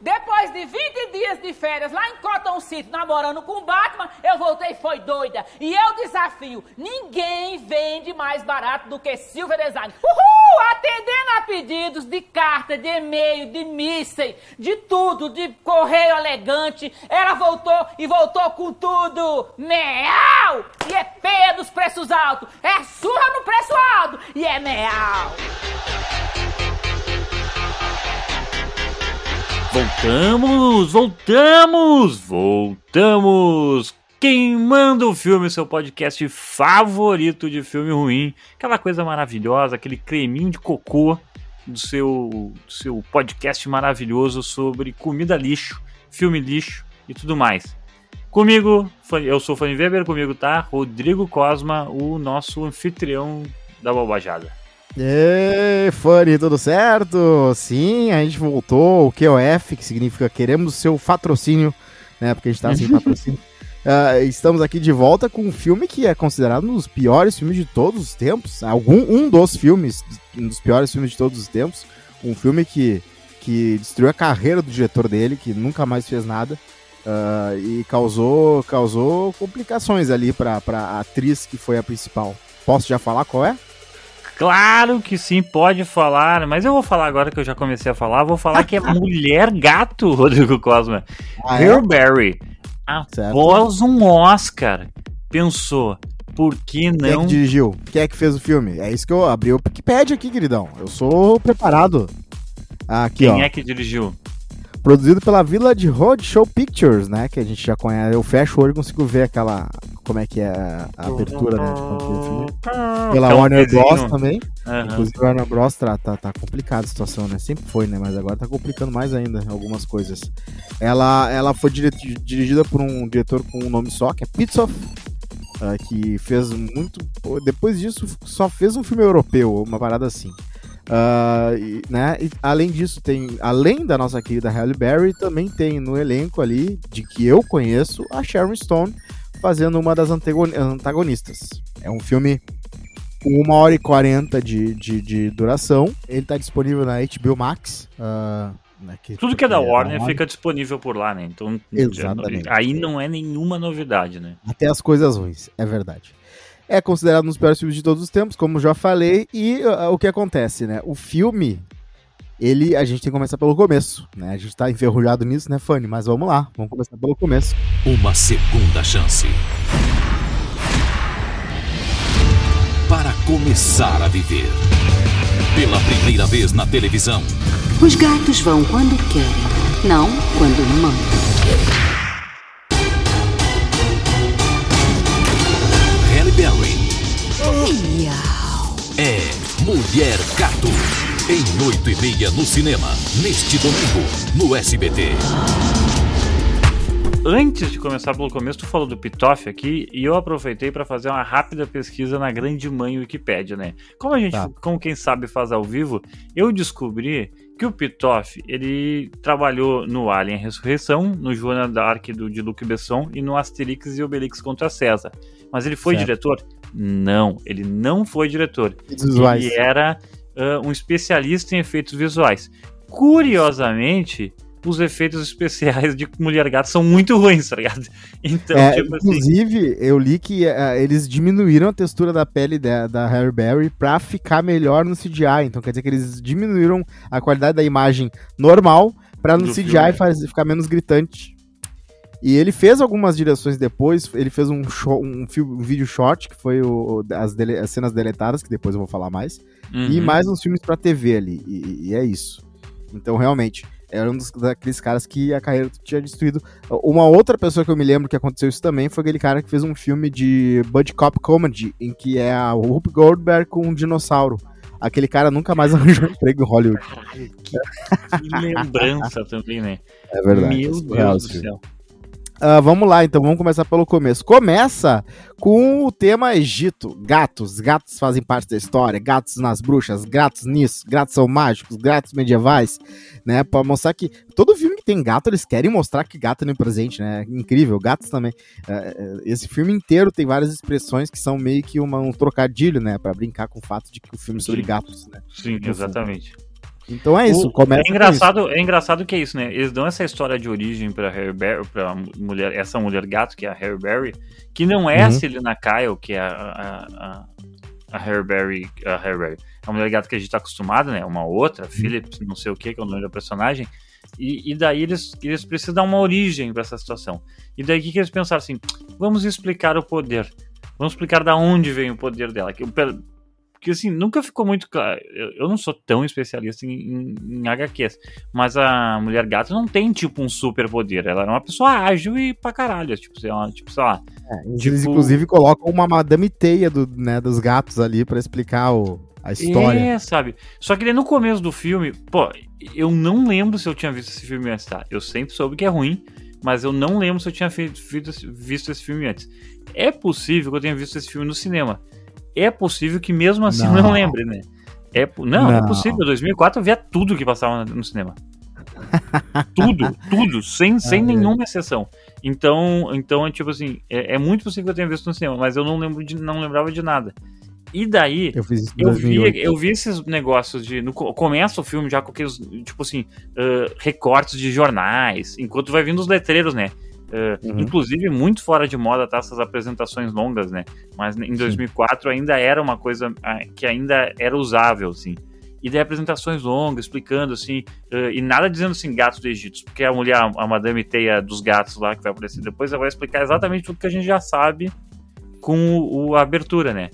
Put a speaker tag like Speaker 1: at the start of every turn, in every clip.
Speaker 1: Depois de 20 dias de férias lá em Cotton City, namorando com o Batman, eu voltei foi doida. E eu desafio, ninguém vende mais barato do que Silver Design. Uhul! Atendendo a pedidos de carta, de e-mail, de mísseis, de tudo, de correio elegante. Ela voltou e voltou com tudo. Meal! E é feia dos preços altos. É surra no preço alto. E é meal.
Speaker 2: Voltamos, voltamos, voltamos! Quem manda o filme, seu podcast favorito de filme ruim, aquela coisa maravilhosa, aquele creminho de cocô do seu, do seu podcast maravilhoso sobre comida lixo, filme lixo e tudo mais. Comigo, eu sou Fanny Weber, comigo tá Rodrigo Cosma, o nosso anfitrião da bobajada.
Speaker 3: Ei, Fanny, tudo certo? Sim, a gente voltou, o QOF, que significa queremos o seu patrocínio, né? Porque a gente tá sem patrocínio. Uh, estamos aqui de volta com um filme que é considerado um dos piores filmes de todos os tempos. Algum, um dos filmes, um dos piores filmes de todos os tempos. Um filme que, que destruiu a carreira do diretor dele, que nunca mais fez nada. Uh, e causou, causou complicações ali para a atriz que foi a principal. Posso já falar qual é?
Speaker 2: Claro que sim, pode falar, mas eu vou falar agora que eu já comecei a falar, vou falar que é Mulher Gato, Rodrigo Cosma. Ah, é? Após um Oscar, pensou, por que não... Quem é
Speaker 3: que dirigiu? Quem é que fez o filme? É isso que eu abri o Wikipedia aqui, queridão. Eu sou preparado.
Speaker 2: Aqui, Quem ó. é que dirigiu?
Speaker 3: Produzido pela Village Roadshow Pictures, né? Que a gente já conhece. Eu fecho o olho e consigo ver aquela. Como é que é a abertura, né? Pela é um Warner Bros. também. Uhum. Inclusive, a Warner Bros. Tá, tá, tá complicada a situação, né? Sempre foi, né? Mas agora tá complicando mais ainda algumas coisas. Ela, ela foi dirigida por um diretor com um nome só, que é Pitsoff. Uh, que fez muito. Depois disso, só fez um filme europeu, uma parada assim. Uh, e, né? E, além disso, tem, além da nossa querida Halle Berry, também tem no elenco ali, de que eu conheço, a Sharon Stone fazendo uma das antagonistas. É um filme com 1 hora e 40 de, de, de duração. Ele está disponível na HBO Max. Uh,
Speaker 2: né, que, Tudo que é da Warner, Warner fica disponível por lá, né? Então, Exatamente. aí não é nenhuma novidade, né?
Speaker 3: Até as coisas ruins, é verdade é considerado um dos piores filmes de todos os tempos, como já falei, e uh, o que acontece, né? O filme, ele, a gente tem que começar pelo começo, né? A gente tá enferrujado nisso, né, Fanny? Mas vamos lá, vamos começar pelo começo.
Speaker 4: Uma segunda chance. Para começar a viver. Pela primeira vez na televisão.
Speaker 5: Os gatos vão quando querem, não quando mandam.
Speaker 4: É Mulher Gato. Em oito e meia no cinema. Neste domingo, no SBT.
Speaker 2: Antes de começar pelo começo, tu falou do Pitoff aqui e eu aproveitei para fazer uma rápida pesquisa na grande mãe Wikipédia, né? Como a gente, tá. como quem sabe faz ao vivo, eu descobri que o Pitoff, ele trabalhou no Alien Ressurreição, no Joana Dark do, de Luc Besson e no Asterix e Obelix contra César. Mas ele foi certo. diretor? Não, ele não foi diretor. Visuais. Ele era uh, um especialista em efeitos visuais. Curiosamente, os efeitos especiais de Mulher Gato são muito ruins, tá ligado?
Speaker 3: Então, é, tipo assim, inclusive, eu li que uh, eles diminuíram a textura da pele da, da Harry Berry pra ficar melhor no CGI. Então quer dizer que eles diminuíram a qualidade da imagem normal pra no CGI faz, ficar menos gritante. E ele fez algumas direções depois, ele fez um, show, um, um vídeo short, que foi o, as, dele, as, cenas deletadas, que depois eu vou falar mais, uhum. e mais uns filmes pra TV ali, e, e, é isso. Então, realmente, era um dos, daqueles caras que a carreira tinha destruído. Uma outra pessoa que eu me lembro que aconteceu isso também foi aquele cara que fez um filme de Buddy Cop Comedy, em que é a Whoop Goldberg com um dinossauro. Aquele cara nunca mais arranjou emprego em Hollywood.
Speaker 2: Que, que lembrança também, né?
Speaker 3: É verdade. Meu Deus do céu. Uh, vamos lá, então, vamos começar pelo começo. Começa com o tema Egito. Gatos. Gatos fazem parte da história. Gatos nas bruxas. Gatos nisso. Gatos são mágicos. Gatos medievais. Né? Pra mostrar que todo filme que tem gato, eles querem mostrar que gato é no presente, né? Incrível. Gatos também. Uh, esse filme inteiro tem várias expressões que são meio que uma, um trocadilho, né? Pra brincar com o fato de que o filme é sobre gatos, né?
Speaker 2: Sim, exatamente.
Speaker 3: Então é isso,
Speaker 2: o, começa é engraçado, é engraçado que é isso, né? Eles dão essa história de origem para Harry Berry, para mulher, essa mulher gato que é a Harry Berry, que não é uhum. a Selina Kyle, que é a, a, a, a Harry Berry, a Harry Berry, a mulher gato que a gente tá acostumado, né? Uma outra, uhum. Phillips, não sei o que, que é o nome da personagem. E, e, daí eles, eles precisam dar uma origem para essa situação. E daí que, que eles pensaram assim? Vamos explicar o poder. Vamos explicar da onde vem o poder dela. Que, porque assim, nunca ficou muito claro. Eu, eu não sou tão especialista em, em, em, HQs, mas a Mulher Gato não tem, tipo, um super poder. Ela era uma pessoa ágil e pra caralho. Tipo, sei lá. Tipo, sei lá
Speaker 3: é, eles, tipo... inclusive, colocam uma Madame Teia do, né, dos gatos ali para explicar o, a história. É,
Speaker 2: sabe? Só que no começo do filme, pô, eu não lembro se eu tinha visto esse filme antes, tá? Eu sempre soube que é ruim, mas eu não lembro se eu tinha visto esse filme antes. É possível que eu tenha visto esse filme no cinema é possível que mesmo assim não, não lembre, né? É, não, não, é possível. Em 2004 eu via tudo que passava no cinema. tudo, tudo, sem, sem nenhuma exceção. Então, então é tipo assim, é, é, muito possível que eu tenha visto no cinema, mas eu não lembro de, não lembrava de nada. E daí, eu, eu, vi, eu vi esses negócios de. No, começa o filme já com aqueles, tipo assim, uh, recortes de jornais, enquanto vai vindo os letreiros, né? Uh, uhum. Inclusive, muito fora de moda tá essas apresentações longas, né? Mas em 2004 Sim. ainda era uma coisa ah, que ainda era usável, assim. E daí apresentações longas, explicando, assim, uh, e nada dizendo assim, gatos do Egito, porque a mulher, a Madame Teia dos gatos lá, que vai aparecer depois, ela vai explicar exatamente tudo que a gente já sabe com o, o a abertura, né?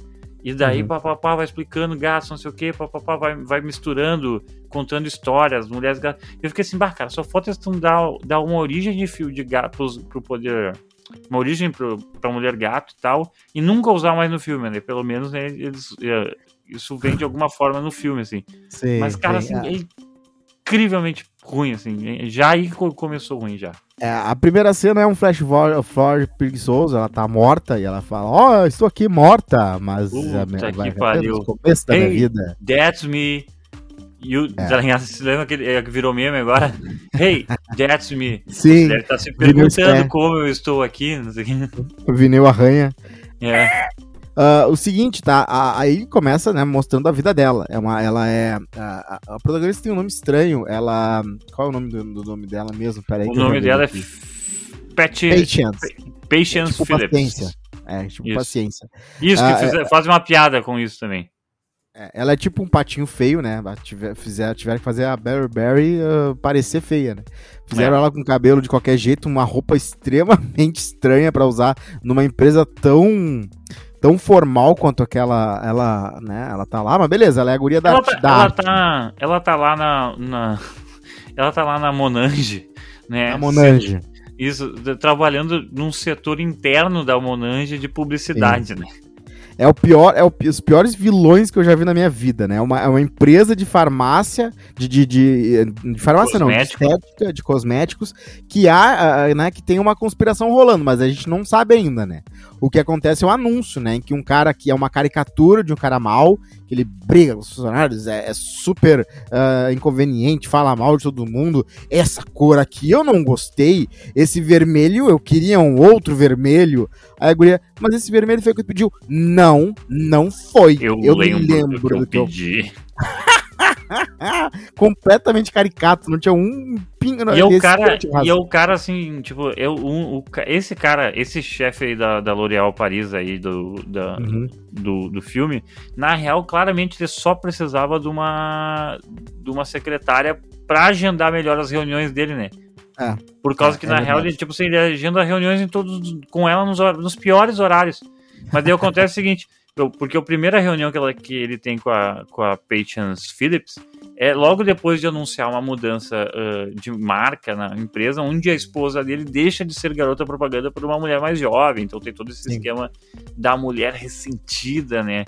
Speaker 2: E daí, uhum. papapá, vai explicando gatos, não sei o que, papapá, vai, vai misturando, contando histórias, mulheres gatos. Eu fiquei assim, bah, cara, só falta eles dar, dar uma origem de fio de gatos pro poder. Uma origem pro, pra mulher gato e tal, e nunca usar mais no filme, né? Pelo menos né, eles, é, isso vem de alguma forma no filme, assim. Sim, Mas, cara, sim, assim, é. é incrivelmente ruim, assim. Já aí começou ruim já.
Speaker 3: É, a primeira cena é um flash forward preguiçoso, ela tá morta e ela fala, ó, oh, estou aqui morta, mas
Speaker 2: Puta a minha, vai no começo da hey, minha vida. That's me. You, é. Você lembra que ele virou meme agora? Hey, that's me.
Speaker 3: Sim. Você
Speaker 2: deve estar tá se perguntando como eu estou aqui, não sei o que.
Speaker 3: O vinil arranha.
Speaker 2: É.
Speaker 3: Uh, o seguinte, tá? aí começa, né, mostrando a vida dela. É uma, ela é. A, a, protagonista tem um nome estranho. Ela. Qual é o nome do, do nome dela mesmo?
Speaker 2: Peraí. O nome dela é Pat...
Speaker 3: Patience.
Speaker 2: Patience é tipo
Speaker 3: Phillips. Paciência. É, tipo isso. paciência.
Speaker 2: Isso, que uh, fizer, é... faz uma piada com isso também.
Speaker 3: É, ela é tipo um patinho feio, né? Tiver, fizer, tiveram que fazer a Barry Berry uh, parecer feia, né? Fizeram é. ela com cabelo de qualquer jeito, uma roupa extremamente estranha para usar numa empresa tão tão formal quanto aquela, ela, né, ela tá lá, mas beleza, ela é a guria da,
Speaker 2: ela tá,
Speaker 3: da
Speaker 2: ela. Tá, ela tá lá na, na, ela tá lá na Monange, né?
Speaker 3: Na Monange.
Speaker 2: Isso, trabalhando num setor interno da Monange de publicidade, Sim. né?
Speaker 3: É o pior, é o, os piores vilões que eu já vi na minha vida, né? É uma, é uma empresa de farmácia, de, de, de, de farmácia não, de estética, de cosméticos, que há, né, que tem uma conspiração rolando, mas a gente não sabe ainda, né? O que acontece é um anúncio, né? Em que um cara que é uma caricatura de um cara mal, que ele briga com os funcionários, é, é super uh, inconveniente, fala mal de todo mundo. Essa cor aqui eu não gostei. Esse vermelho, eu queria um outro vermelho. Aí a guria, mas esse vermelho foi o que tu pediu? Não, não foi.
Speaker 2: Eu, eu lembro, lembro do que eu, do pedi.
Speaker 3: completamente caricato, não tinha um pingo
Speaker 2: e é o cara E é o cara assim, tipo, eu, um, o, esse cara, esse chefe aí da, da L'Oréal Paris aí do, da, uhum. do, do filme, na real, claramente ele só precisava de uma, de uma secretária pra agendar melhor as reuniões dele, né? É, Por causa é, que, na é real, ele, tipo assim, ele agenda reuniões em todos, com ela nos, nos piores horários. Mas daí acontece o seguinte: porque a primeira reunião que, ela, que ele tem com a, com a Patience Phillips é logo depois de anunciar uma mudança uh, de marca na empresa, onde a esposa dele deixa de ser garota propaganda por uma mulher mais jovem. Então tem todo esse Sim. esquema da mulher ressentida, né?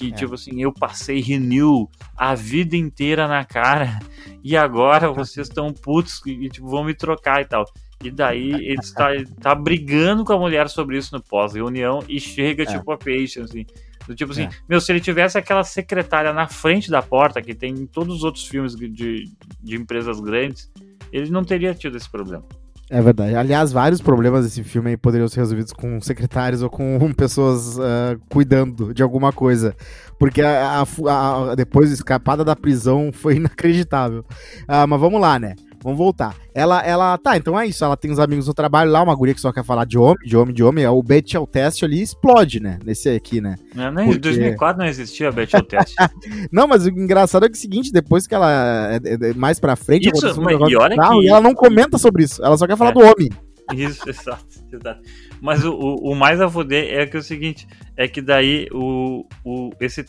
Speaker 2: Que, é. tipo assim, eu passei renew a vida inteira na cara e agora vocês estão putos e, tipo, vão me trocar e tal. E daí ele está tá brigando com a mulher sobre isso no pós-reunião e chega, é. tipo, a Patience, assim do tipo assim, é. meu, se ele tivesse aquela secretária na frente da porta, que tem em todos os outros filmes de, de empresas grandes, ele não teria tido esse problema.
Speaker 3: É verdade. Aliás, vários problemas desse filme poderiam ser resolvidos com secretários ou com pessoas uh, cuidando de alguma coisa. Porque a, a, a, depois a escapada da prisão foi inacreditável. Uh, mas vamos lá, né? Vamos voltar. Ela, ela, tá, então é isso. Ela tem os amigos no trabalho lá, uma guria que só quer falar de homem, de homem, de homem. O Betty Test ali explode, né? Nesse aqui, né?
Speaker 2: Não, nem Porque... Em 2004 não existia Betty Test.
Speaker 3: não, mas o engraçado é, que é o seguinte: depois que ela. É, é, é mais pra frente,
Speaker 2: isso, um mas, e, olha
Speaker 3: carro, que... e ela não comenta sobre isso. Ela só quer falar é. do homem.
Speaker 2: Isso, exato, exato. Mas o, o, o, mais a foder é que é o seguinte: é que daí o, o, esse,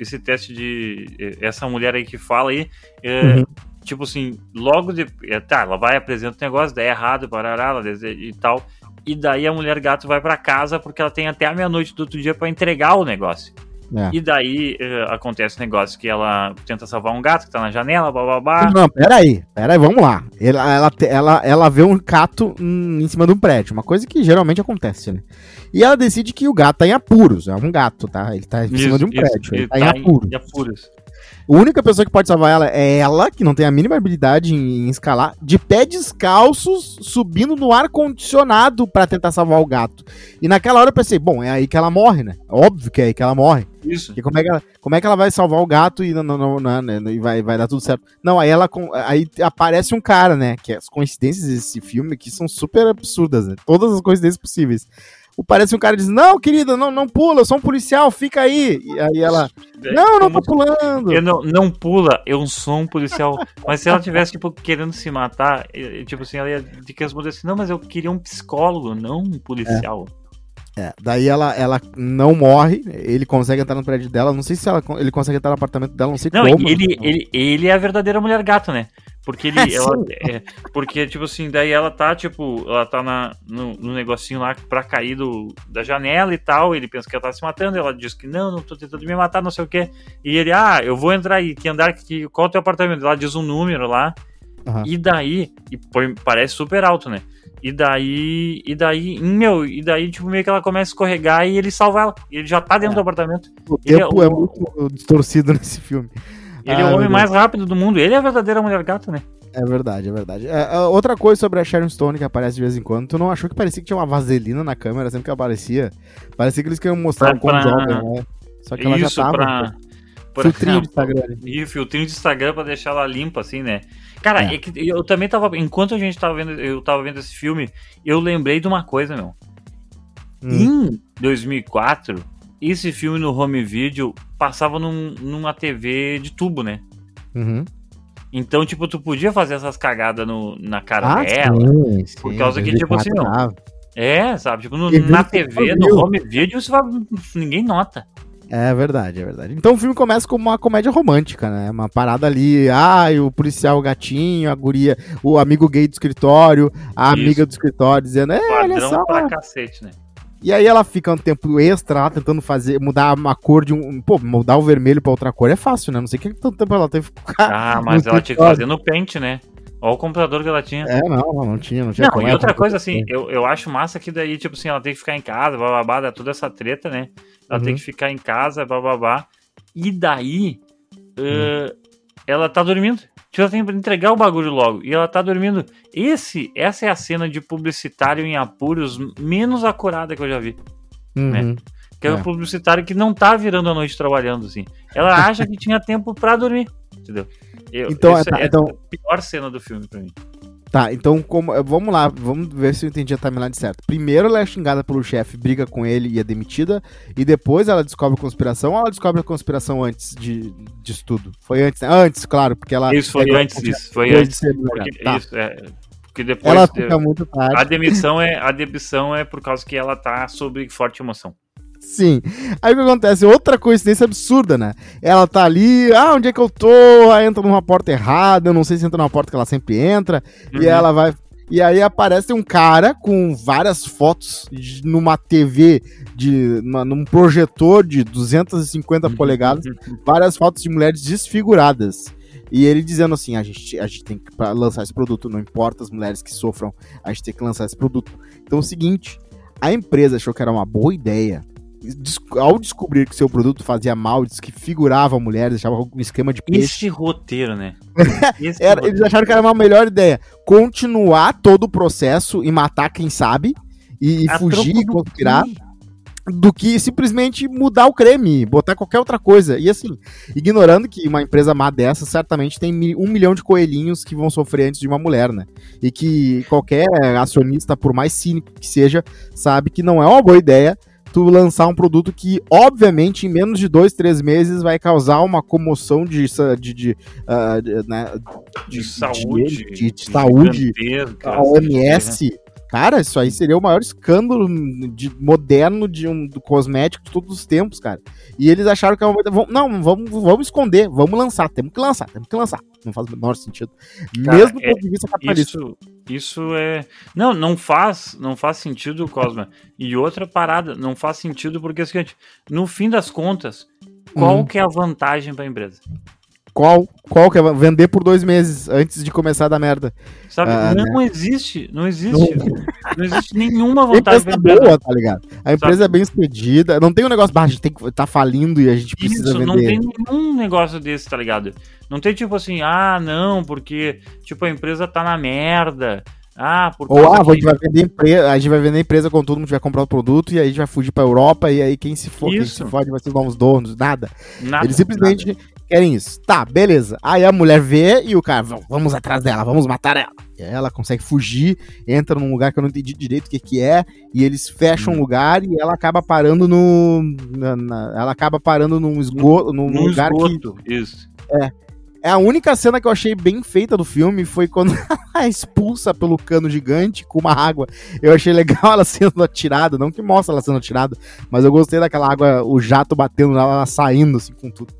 Speaker 2: esse teste de. Essa mulher aí que fala aí. É, uhum tipo assim, logo de. É, tá, ela vai apresenta o negócio, daí é errado, parará, ela deseja, e tal. E daí a mulher gato vai para casa porque ela tem até a meia-noite do outro dia para entregar o negócio. É. E daí uh, acontece o negócio que ela tenta salvar um gato que tá na janela, bababá.
Speaker 3: Não, peraí, peraí, vamos lá. Ela, ela, ela, ela vê um gato em cima de um prédio, uma coisa que geralmente acontece, né? E ela decide que o gato tá em apuros, é um gato, tá? Ele tá em isso, cima de um isso, prédio, ele, ele tá, tá, em apuros. Em apuros. A única pessoa que pode salvar ela é ela, que não tem a mínima habilidade em, em escalar, de pé descalços, subindo no ar-condicionado para tentar salvar o gato. E naquela hora eu pensei, bom, é aí que ela morre, né? Óbvio que é aí que ela morre.
Speaker 2: Isso.
Speaker 3: E como é que ela, como é que ela vai salvar o gato e, não, não, não, né, e vai, vai dar tudo certo? Não, aí ela aí aparece um cara, né? Que as coincidências desse filme aqui são super absurdas, né? Todas as coincidências possíveis parece um cara diz: Não, querida, não, não pula, eu sou um policial, fica aí. E aí ela: Não, não tô pulando.
Speaker 2: Eu não, não pula, eu sou um policial. mas se ela tivesse, tipo, querendo se matar, tipo assim, ela ia ter que responder assim: Não, mas eu queria um psicólogo, não um policial.
Speaker 3: É. É, daí ela, ela não morre, ele consegue entrar no prédio dela, não sei se ela, ele consegue entrar no apartamento dela, não sei não, como.
Speaker 2: Ele, ele, ele é a verdadeira mulher gato, né? Porque ele. ela, é, porque, tipo assim, daí ela tá, tipo, ela tá na, no, no, negocinho lá pra cair do, da janela e tal. Ele pensa que ela tá se matando, ela diz que não, não tô tentando me matar, não sei o quê. E ele, ah, eu vou entrar aí, que andar que Qual é o teu apartamento? Ela diz um número lá. Uhum. E daí, e põe, parece super alto, né? E daí, e daí, meu, e daí, tipo, meio que ela começa a escorregar e ele salva ela. E ele já tá dentro é. do apartamento.
Speaker 3: O ele tempo é, o... é, muito distorcido nesse filme.
Speaker 2: Ele ah, é o homem mais rápido do mundo. Ele é a verdadeira mulher gato, né?
Speaker 3: É verdade, é verdade. É, é, outra coisa sobre a Sharon Stone que aparece de vez em quando, tu não achou que parecia que tinha uma vaselina na câmera sempre que aparecia? Parecia que eles queriam mostrar pra, o quão jovem, né? Só que ela Isso, já tava. Pra...
Speaker 2: Pra... Filtrinho de Instagram. E filtrinho de Instagram pra deixar ela limpa, assim, né? Cara, é. É eu também tava. Enquanto a gente tava vendo, eu tava vendo esse filme, eu lembrei de uma coisa, meu. Hum. Em 2004, esse filme no home video passava num, numa TV de tubo, né?
Speaker 3: Uhum.
Speaker 2: Então, tipo, tu podia fazer essas cagadas no, na cara ah, dela. Sim, por sim, causa que, tipo assim, não. É, sabe? Tipo, no, na TV, no home video, isso vai, ninguém nota.
Speaker 3: É verdade, é verdade. Então o filme começa como uma comédia romântica, né? Uma parada ali, ah, o policial o gatinho, a guria, o amigo gay do escritório, a Isso. amiga do escritório dizendo, é, olha só.
Speaker 2: Pra cacete, né?
Speaker 3: E aí ela fica um tempo extra lá tentando fazer, mudar uma cor de um. Pô, mudar o vermelho pra outra cor é fácil, né? Não sei o que tanto tempo ela teve que
Speaker 2: ficar. Ah, mas ela tinha que fazer no pente, né? Olha o computador que ela tinha.
Speaker 3: É, não, não tinha, não tinha.
Speaker 2: Não, e outra coisa, assim, eu, eu acho massa que daí, tipo assim, ela tem que ficar em casa, bababá, toda essa treta, né? ela uhum. tem que ficar em casa, bababá. E daí, uhum. uh, ela tá dormindo. Tipo, ela tem que entregar o bagulho logo. E ela tá dormindo. Esse, essa é a cena de publicitário em apuros menos acurada que eu já vi. Uhum. Né? Que é, o é. publicitário que não tá virando a noite trabalhando, assim. Ela acha que tinha tempo para dormir. Entendeu? Eu,
Speaker 3: então, tá,
Speaker 2: é
Speaker 3: então...
Speaker 2: a pior cena do filme pra mim.
Speaker 3: Tá, então como, eh, vamos lá, vamos ver se eu entendi a timeline certo. Primeiro ela é xingada pelo chefe, briga com ele e é demitida, e depois ela descobre a conspiração ou ela descobre a conspiração antes de, disso tudo? Foi antes, né? Antes, claro, porque ela...
Speaker 2: Isso, foi
Speaker 3: é
Speaker 2: antes disso, foi antes. Porque, tá. Isso, é, porque depois...
Speaker 3: Ela fica muito tarde.
Speaker 2: A demissão, é, a demissão é por causa que ela tá sob forte emoção.
Speaker 3: Sim. Aí o que acontece? Outra coincidência absurda, né? Ela tá ali, ah, onde é que eu tô? Aí entra numa porta errada, eu não sei se entra numa porta que ela sempre entra, uhum. e ela vai. E aí aparece um cara com várias fotos de, numa TV, de, num projetor de 250 uhum. polegadas, várias fotos de mulheres desfiguradas. E ele dizendo assim: a gente, a gente tem que lançar esse produto, não importa as mulheres que sofram, a gente tem que lançar esse produto. Então é o seguinte: a empresa achou que era uma boa ideia ao descobrir que seu produto fazia mal, que figurava mulheres, deixava um esquema de
Speaker 2: peixe. Esse roteiro, né?
Speaker 3: Esse era, roteiro. Eles acharam que era uma melhor ideia. Continuar todo o processo e matar quem sabe e, e fugir e conspirar do que simplesmente mudar o creme, botar qualquer outra coisa. E assim, ignorando que uma empresa má dessa certamente tem um milhão de coelhinhos que vão sofrer antes de uma mulher, né? E que qualquer acionista, por mais cínico que seja, sabe que não é uma boa ideia tu lançar um produto que, obviamente, em menos de dois, três meses vai causar uma comoção de, de, de, uh, de, né,
Speaker 2: de, de saúde,
Speaker 3: de, de saúde, a OMS, Cara, isso aí seria o maior escândalo de, moderno de um do cosmético de todos os tempos, cara. E eles acharam que é uma. Não, vamos, vamos esconder, vamos lançar, temos que lançar, temos que lançar. Não faz o menor sentido. Cara, Mesmo do
Speaker 2: é, ponto de vista capitalista. Isso, isso é. Não, não faz, não faz sentido, Cosma. E outra parada, não faz sentido porque é o seguinte, no fim das contas, qual hum. que é a vantagem para a empresa?
Speaker 3: Qual, qual que é? Vender por dois meses antes de começar a dar merda.
Speaker 2: Sabe, ah, não né? existe, não existe. Não, não existe nenhuma vantagem.
Speaker 3: A empresa boa, tá ligado? A empresa Sabe? é bem expedida. Não tem um negócio, bah, a gente tem que tá falindo e a gente precisa Isso, vender.
Speaker 2: Não tem nenhum negócio desse, tá ligado? Não tem tipo assim, ah, não, porque tipo a empresa tá na merda. Ah,
Speaker 3: por Ou ah, a gente vai vender empresa, a gente vai vender empresa quando todo mundo tiver comprar o produto e aí a gente vai fugir pra Europa e aí quem se for, quem se fode vai ser os donos, nada. nada Eles simplesmente nada querem isso. Tá, beleza. Aí a mulher vê e o cara, vamos atrás dela, vamos matar ela. E ela consegue fugir, entra num lugar que eu não entendi direito o que, que é, e eles fecham o hum. lugar e ela acaba parando no. Na, na, ela acaba parando num esgoto, num, num lugar esgoto,
Speaker 2: que. Isso.
Speaker 3: É. É a única cena que eu achei bem feita do filme foi quando ela expulsa pelo cano gigante com uma água. Eu achei legal ela sendo atirada, não que mostra ela sendo atirada, mas eu gostei daquela água, o jato batendo nela, ela saindo assim com tudo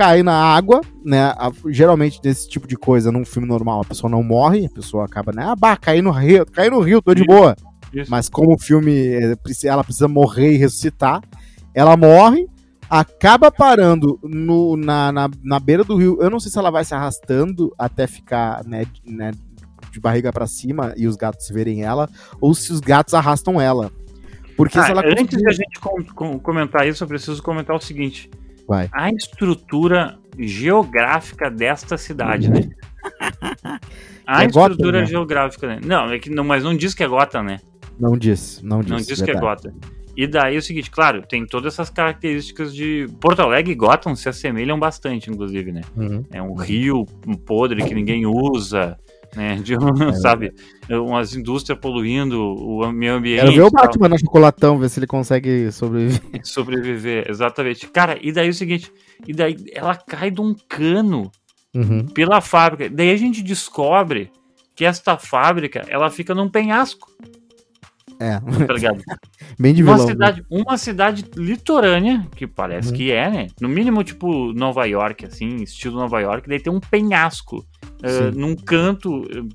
Speaker 3: cai na água, né? A, geralmente, nesse tipo de coisa, num filme normal, a pessoa não morre, a pessoa acaba, né? Ah, bah, caí no rio, caí no rio, tô de boa. Isso. Mas como o filme, eh, ela precisa morrer e ressuscitar, ela morre, acaba parando no, na, na, na beira do rio. Eu não sei se ela vai se arrastando até ficar, né, né de barriga para cima e os gatos verem ela, ou se os gatos arrastam ela.
Speaker 2: Porque ah, ela antes conseguir... de a gente com, com, comentar isso, eu preciso comentar o seguinte. Vai. A estrutura geográfica desta cidade, né? A é estrutura Gotham, né? geográfica, né? Não, é que não, mas não diz que é Gotham, né?
Speaker 3: Não diz, não diz.
Speaker 2: Não diz que é Gotham. E daí é o seguinte, claro, tem todas essas características de. Porto Alegre e Gotham se assemelham bastante, inclusive, né? Uhum. É um rio podre que ninguém usa, né? De, é, sabe? Umas indústrias poluindo o meio ambiente. Quero
Speaker 3: ver o Batman no chocolatão, ver se ele consegue sobreviver.
Speaker 2: Sobreviver, exatamente. Cara, e daí é o seguinte, e daí ela cai de um cano uhum. pela fábrica. Daí a gente descobre que esta fábrica, ela fica num penhasco.
Speaker 3: É.
Speaker 2: Tá ligado?
Speaker 3: Bem de
Speaker 2: uma vilão, cidade, né? uma cidade litorânea, que parece uhum. que é, né? No mínimo, tipo, Nova York, assim, estilo Nova York, daí tem um penhasco uh, num canto uh,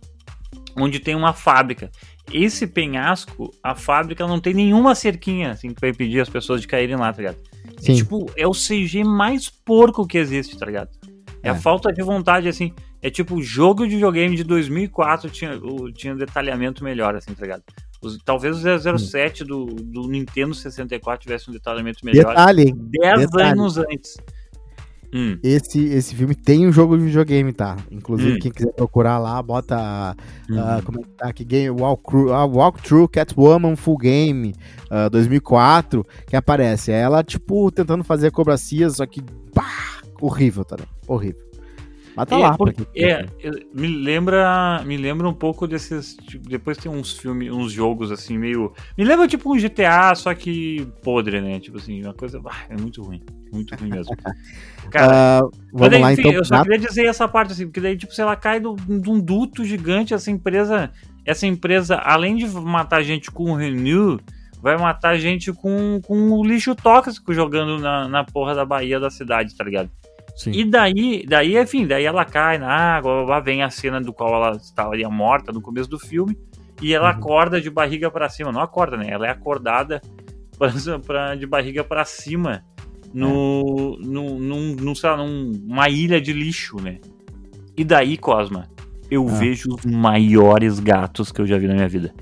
Speaker 2: onde tem uma fábrica. Esse penhasco, a fábrica não tem nenhuma cerquinha, assim, que vai impedir as pessoas de caírem lá, tá ligado? Sim. É, tipo, é o CG mais porco que existe, tá ligado? É, é, a falta de vontade, assim. É tipo, o jogo de videogame de 2004 tinha, tinha detalhamento melhor, assim, tá ligado? Os, talvez o 007 do, do Nintendo 64 tivesse um detalhamento melhor.
Speaker 3: Detalhe,
Speaker 2: 10 anos antes.
Speaker 3: Hum. Esse, esse filme tem um jogo de videogame, tá? Inclusive, hum. quem quiser procurar lá, bota. Hum. Uh, como é que tá aqui? Game, Walkthrough, uh, Walkthrough Catwoman Full Game uh, 2004, que aparece. Ela, tipo, tentando fazer acrobacias, só que. Pá, horrível também. Horrível.
Speaker 2: Mas tá é, lá. Porque, é, me lembra, me lembra um pouco desses. Tipo, depois tem uns filmes, uns jogos assim, meio. Me lembra tipo um GTA, só que podre, né? Tipo assim, uma coisa. Ah, é muito ruim. Muito ruim mesmo. Cara, uh, vamos daí, lá, enfim, então, eu só queria dizer essa parte, assim, porque daí, tipo, se ela cai de um duto gigante, essa empresa. Essa empresa, além de matar gente com o Renew, vai matar gente com, com o lixo tóxico jogando na, na porra da Bahia da cidade, tá ligado? Sim. E daí, daí, enfim, daí ela cai na água, vem a cena do qual ela estaria morta no começo do filme, e ela uhum. acorda de barriga para cima. Não acorda, né? Ela é acordada pra, pra de barriga para cima no, é. no, num, num, sei lá, numa ilha de lixo, né? E daí, Cosma, eu ah. vejo os maiores gatos que eu já vi na minha vida.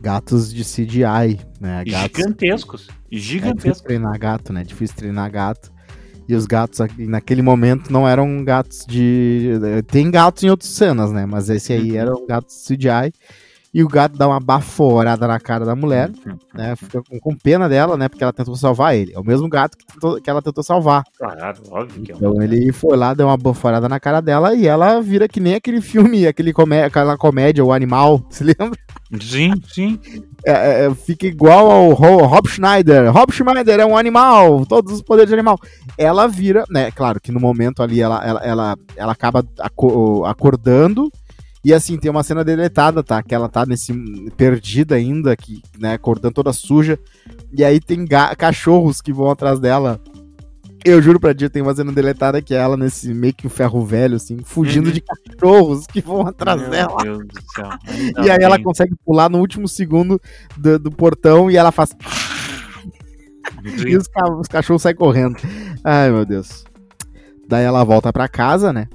Speaker 3: gatos de CGI, né?
Speaker 2: Gatos, gigantescos. Gigantescos. É difícil
Speaker 3: treinar gato, né? Difícil treinar gato. E os gatos naquele momento não eram gatos de. Tem gatos em outras cenas, né? Mas esse aí uhum. era um gato CGI. E o gato dá uma baforada na cara da mulher, uhum. né? Fica com, com, pena dela, né? Porque ela tentou salvar ele. É o mesmo gato que, tentou, que ela tentou salvar.
Speaker 2: Claro, óbvio que
Speaker 3: é Então ele foi lá, deu uma baforada na cara dela e ela vira que nem aquele filme, aquele comé aquela comédia, o animal, se lembra?
Speaker 2: Sim, sim.
Speaker 3: É, é, fica igual ao Rob Schneider. Rob Schneider é um animal, todos os poderes de animal. Ela vira, né? Claro que no momento ali ela, ela, ela, ela acaba acordando. E assim, tem uma cena deletada, tá? Que ela tá nesse. perdida ainda, que, né, acordando toda suja. E aí tem cachorros que vão atrás dela eu juro pra ti, tem uma cena deletada que é ela nesse meio que um ferro velho, assim, fugindo uhum. de cachorros que vão atrás Meu dela. Deus do céu. e aí ela consegue pular no último segundo do, do portão e ela faz. e os, os cachorros saem correndo. Ai, meu Deus. Daí ela volta pra casa, né?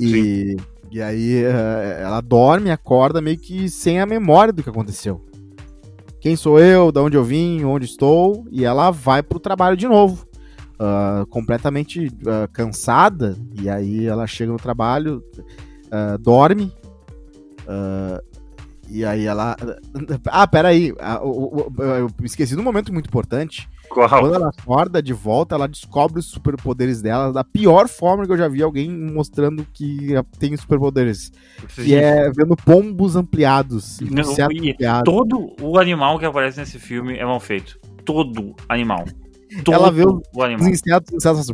Speaker 3: E, e aí uh, ela dorme, acorda meio que sem a memória do que aconteceu. Quem sou eu, de onde eu vim, onde estou, e ela vai pro trabalho de novo uh, completamente uh, cansada, e aí ela chega no trabalho, uh, dorme, e aí ela. Ah, peraí, eu esqueci de um momento muito importante. Qual? Quando ela acorda de volta, ela descobre os superpoderes dela da pior forma que eu já vi alguém mostrando que tem superpoderes. Que é vendo pombos ampliados.
Speaker 2: Não, ampliado. Todo o animal que aparece nesse filme é mal feito. Todo animal.
Speaker 3: Todo ela vê os insetos, insetos assim,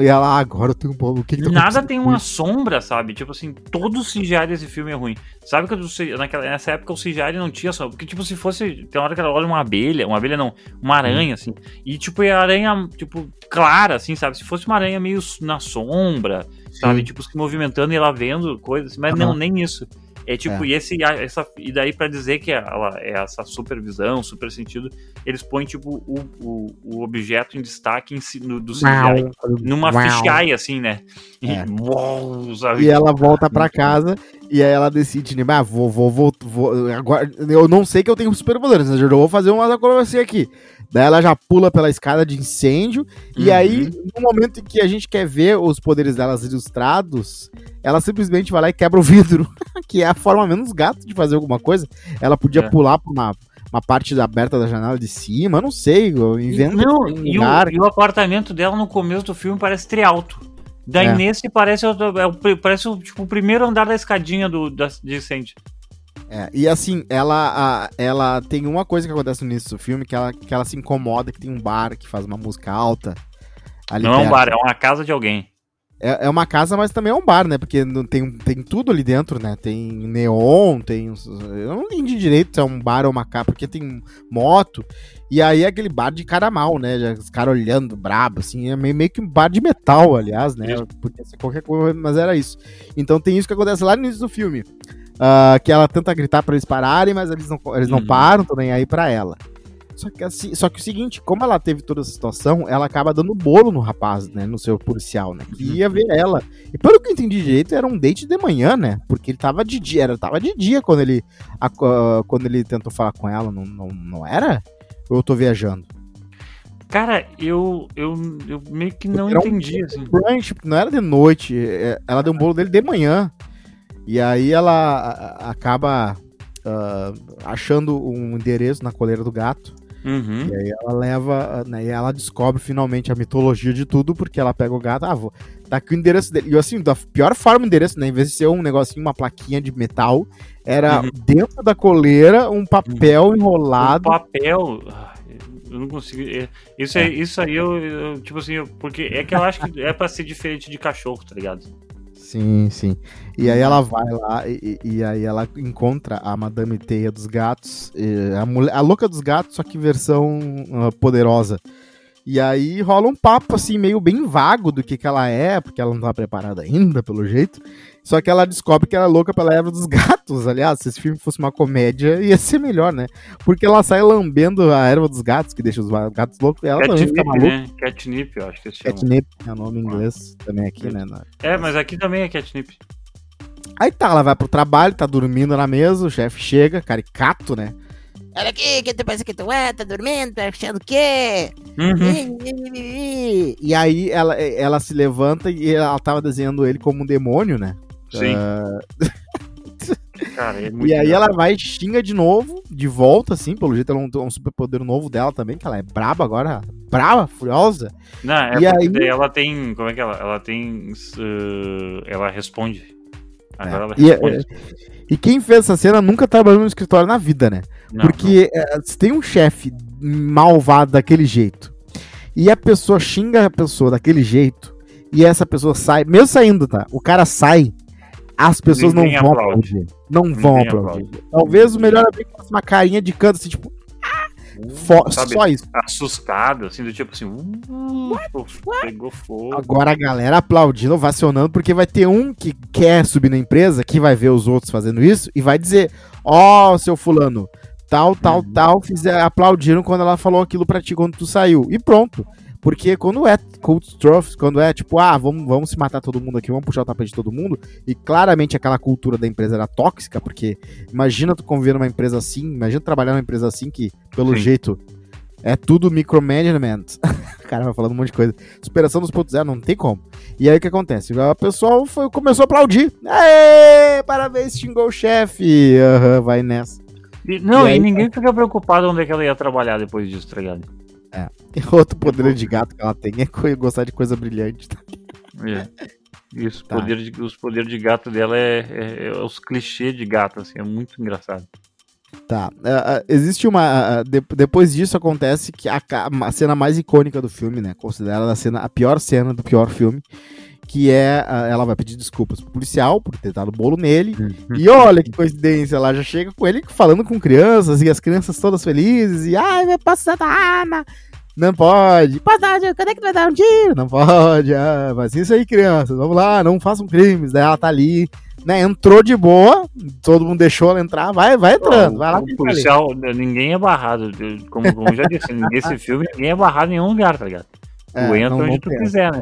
Speaker 3: e ela, ah, agora eu tenho um pouco.
Speaker 2: Que que tá Nada tem uma sombra, sabe? Tipo assim, todo o CGI desse filme é ruim. Sabe que naquela, nessa época o CGI não tinha sombra. Porque, tipo, se fosse. Tem uma hora que ela olha uma abelha, uma abelha não, uma aranha, assim. E, tipo, é aranha, tipo, clara, assim, sabe? Se fosse uma aranha meio na sombra, sabe? Sim. Tipo, se movimentando e ela vendo coisas. Mas uhum. não, nem isso. É tipo, é. e esse essa e daí para dizer que ela é essa supervisão, super sentido, eles põem tipo o, o, o objeto em destaque em si, no, do CGI, numa Uau. fisheye assim, né?
Speaker 3: E, é. e ela volta para casa e aí ela decide, né, ah, vou, vou, vou, vou, agora eu não sei que eu tenho superpoderes, eu vou fazer uma acrobacia aqui. Daí ela já pula pela escada de incêndio. Uhum. E aí, no momento em que a gente quer ver os poderes delas ilustrados, ela simplesmente vai lá e quebra o vidro. que é a forma menos gata de fazer alguma coisa. Ela podia é. pular pra uma, uma parte aberta da janela de cima, não sei. Inventa
Speaker 2: não, um e, o, e o apartamento dela no começo do filme parece trialto. Daí é. nesse parece, é, parece tipo, o primeiro andar da escadinha do, da, de incêndio.
Speaker 3: É, e assim, ela, a, ela tem uma coisa que acontece no início do filme, que ela, que ela se incomoda, que tem um bar que faz uma música alta.
Speaker 2: Não é um bar, é uma casa de alguém.
Speaker 3: É, é uma casa, mas também é um bar, né? Porque tem, tem tudo ali dentro, né? Tem neon, tem. Eu não entendi direito se é um bar ou uma casa, porque tem moto. E aí é aquele bar de cara mal, né? Os caras olhando brabo, assim. É meio, meio que um bar de metal, aliás, né? Podia ser qualquer coisa, mas era isso. Então tem isso que acontece lá no início do filme. Uh, que ela tenta gritar para eles pararem, mas eles não, eles não uhum. param, nem aí para ela. Só que, assim, só que o seguinte, como ela teve toda essa situação, ela acaba dando bolo no rapaz, né? No seu policial, né? Que ia ver ela. E pelo que eu entendi direito, era um date de manhã, né? Porque ele tava de dia, era, tava de dia quando ele, a, uh, quando ele tentou falar com ela, não, não, não era? Ou eu tô viajando?
Speaker 2: Cara, eu, eu, eu meio que não era entendi, um assim.
Speaker 3: Brunch, não era de noite, é, ela deu um bolo dele de manhã. E aí ela acaba uh, achando um endereço na coleira do gato. Uhum. E aí ela leva, né, e ela descobre finalmente a mitologia de tudo, porque ela pega o gato, ah, vou, tá aqui o endereço dele. E assim, da pior forma o endereço, né, em vez de ser um negocinho, uma plaquinha de metal, era uhum. dentro da coleira um papel uhum. enrolado.
Speaker 2: Um papel. Eu não consigo. É, isso, é. isso aí eu, eu, Tipo assim, eu, porque é que eu acho que é pra ser diferente de cachorro, tá ligado?
Speaker 3: Sim, sim. E aí ela vai lá e, e aí ela encontra a Madame Teia dos Gatos, a, mulher, a louca dos gatos, só que versão uh, poderosa. E aí rola um papo assim, meio bem vago do que, que ela é, porque ela não tá preparada ainda, pelo jeito. Só que ela descobre que ela é louca pela erva dos gatos. Aliás, se esse filme fosse uma comédia, ia ser melhor, né? Porque ela sai lambendo a erva dos gatos, que deixa os gatos loucos, e ela
Speaker 2: Catnip, também fica maluca. Né? Catnip, eu acho que
Speaker 3: se chama. Catnip é o nome em inglês também aqui, né?
Speaker 2: É, mas aqui também é catnip.
Speaker 3: Aí tá, ela vai pro trabalho, tá dormindo na mesa, o chefe chega, caricato, né?
Speaker 6: Olha aqui, que tu pensa que tu é? Tá dormindo? Tá achando o quê?
Speaker 3: Uhum. E aí ela, ela se levanta e ela tava desenhando ele como um demônio, né?
Speaker 2: Sim. Uh...
Speaker 3: Cara, é e aí ela vai e xinga de novo, de volta, assim, pelo jeito ela é um, um superpoder novo dela também, que ela é braba agora, brava, furiosa.
Speaker 2: Não, é e aí ela tem, como é que ela, ela tem, uh, ela responde.
Speaker 3: Agora é. ela responde. E, e, quem fez essa cena nunca trabalhou no escritório na vida, né? Não, Porque não. É, se tem um chefe malvado daquele jeito, e a pessoa xinga a pessoa daquele jeito, e essa pessoa sai, mesmo saindo, tá? O cara sai, as pessoas Ninguém não vão aplaudir. aplaudir. Não Ninguém vão aplaudir. Talvez o melhor é que uma carinha de canto, assim, tipo. Uh, sabe, só isso.
Speaker 2: Assustado, assim, do tipo assim. Uh, pegou fogo.
Speaker 3: Agora a galera aplaudindo, ovacionando, porque vai ter um que quer subir na empresa, que vai ver os outros fazendo isso e vai dizer: Ó, oh, seu fulano, tal, tal, uhum. tal, fizer, aplaudiram quando ela falou aquilo pra ti quando tu saiu. E pronto. Porque quando é cult trophies, quando é tipo, ah, vamos, vamos se matar todo mundo aqui, vamos puxar o tapete de todo mundo, e claramente aquela cultura da empresa era tóxica, porque imagina tu conviver numa empresa assim, imagina trabalhar numa empresa assim que, pelo Sim. jeito, é tudo micromanagement. o cara vai falando um monte de coisa. Superação dos pontos zero, não tem como. E aí o que acontece? O pessoal foi, começou a aplaudir. Aê, parabéns, xingou o chefe. Uhum, vai nessa.
Speaker 2: E, não, e, aí, e ninguém fica preocupado onde é que ela ia trabalhar depois disso, tá ligado?
Speaker 3: É. Outro poder de gato que ela tem é gostar de coisa brilhante.
Speaker 2: É. Isso, tá. poder de, os poderes de gato dela é, é, é, os clichês de gato, assim, é muito engraçado.
Speaker 3: Tá. Uh, existe uma. Uh, de, depois disso acontece que a, a, cena mais icônica do filme, né? Considerada a cena, a pior cena do pior filme. Que é. ela vai pedir desculpas pro policial por ter dado bolo nele. Uhum. e olha que coincidência, ela já chega com ele falando com crianças, e as crianças todas felizes, e ai, vai passar a arma. Não pode. Pode, cadê que vai dar um tiro? Não pode. Ah, mas isso aí, crianças. Vamos lá, não façam crimes. Daí ela tá ali, né? Entrou de boa, todo mundo deixou ela entrar. Vai, vai entrando. vai lá.
Speaker 2: O policial, ninguém é barrado. Como, como já disse, nesse filme, ninguém é barrado em nenhum lugar, tá ligado? É, tu entra onde tu quiser, né?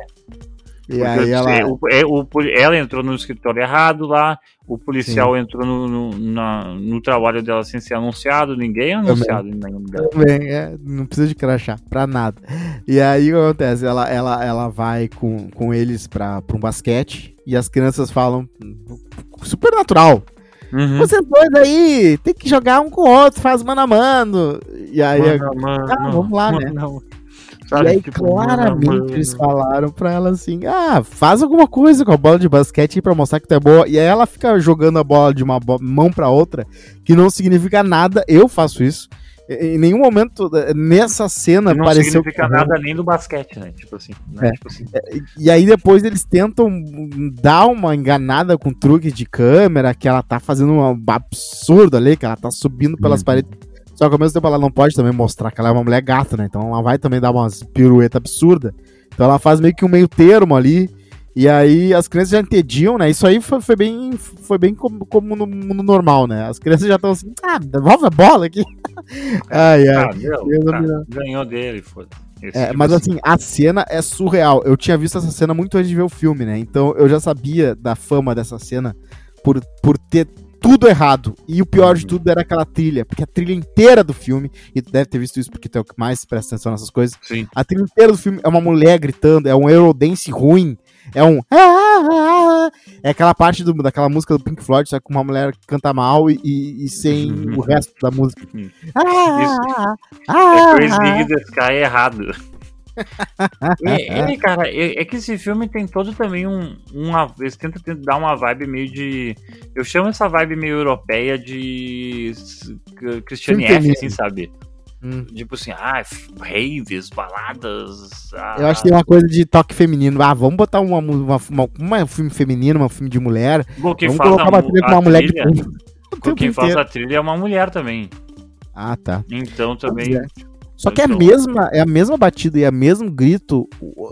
Speaker 2: E aí ela... É, o, é, o, ela entrou no escritório errado lá, o policial Sim. entrou no, no, na, no, trabalho dela sem ser anunciado, ninguém é anunciado Também. em nenhum lugar.
Speaker 3: Também, é, não precisa de crachá, pra nada. E aí o que acontece? Ela, ela, ela vai com, com eles pra, pra um basquete e as crianças falam super natural. Uhum. Vocês dois aí, tem que jogar um com o outro, faz mano a mano. E aí, mano, mano, ah, vamos lá, mano, né? Sabe? E aí, tipo, claramente, eles falaram pra ela assim: ah, faz alguma coisa com a bola de basquete pra mostrar que tu é boa. E aí ela fica jogando a bola de uma mão pra outra, que não significa nada. Eu faço isso. Em nenhum momento eh, nessa cena
Speaker 2: não
Speaker 3: pareceu.
Speaker 2: Não significa nada nem do basquete, né? Tipo assim. Né?
Speaker 3: É.
Speaker 2: Tipo assim.
Speaker 3: É, e aí depois eles tentam dar uma enganada com truque de câmera, que ela tá fazendo um absurdo ali, que ela tá subindo pelas uhum. paredes só que ao mesmo tempo ela não pode também mostrar que ela é uma mulher gata, né? Então ela vai também dar umas pirueta absurda. Então ela faz meio que um meio termo ali. E aí as crianças já entendiam, né? Isso aí foi, foi bem, foi bem como, como no mundo normal, né? As crianças já estão assim, ah, devolve a bola aqui.
Speaker 2: ai, ai. Ah, meu, tá, ganhou dele, foda
Speaker 3: é, tipo mas assim, a cena é surreal. Eu tinha visto essa cena muito antes de ver o filme, né? Então eu já sabia da fama dessa cena por, por ter tudo errado. E o pior de uhum. tudo era aquela trilha, porque a trilha inteira do filme, e tu deve ter visto isso porque tu é o que mais presta atenção nessas coisas.
Speaker 2: Sim.
Speaker 3: A trilha inteira do filme é uma mulher gritando, é um Eurodance ruim, é um. É aquela parte do, daquela música do Pink Floyd, só que uma mulher canta mal e, e, e sem uhum. o resto da música. Isso.
Speaker 2: é Crazy the Sky errado é, cara, é, é, que esse filme tem todo também um. Uma, eles tentam, dar uma vibe meio de. Eu chamo essa vibe meio europeia de Christiane F, assim, sabe? Hum. Tipo assim, ah, raves, baladas. Ah.
Speaker 3: Eu acho que tem uma coisa de toque feminino. Ah, vamos botar uma, uma, uma, uma filme feminino, um filme de mulher.
Speaker 2: Bom, quem vamos colocar uma trilha com uma mulher trilha, que... Quem faz a trilha é uma mulher também.
Speaker 3: Ah, tá.
Speaker 2: Então também. É.
Speaker 3: Só que é a mesma, é a mesma batida e é o mesmo grito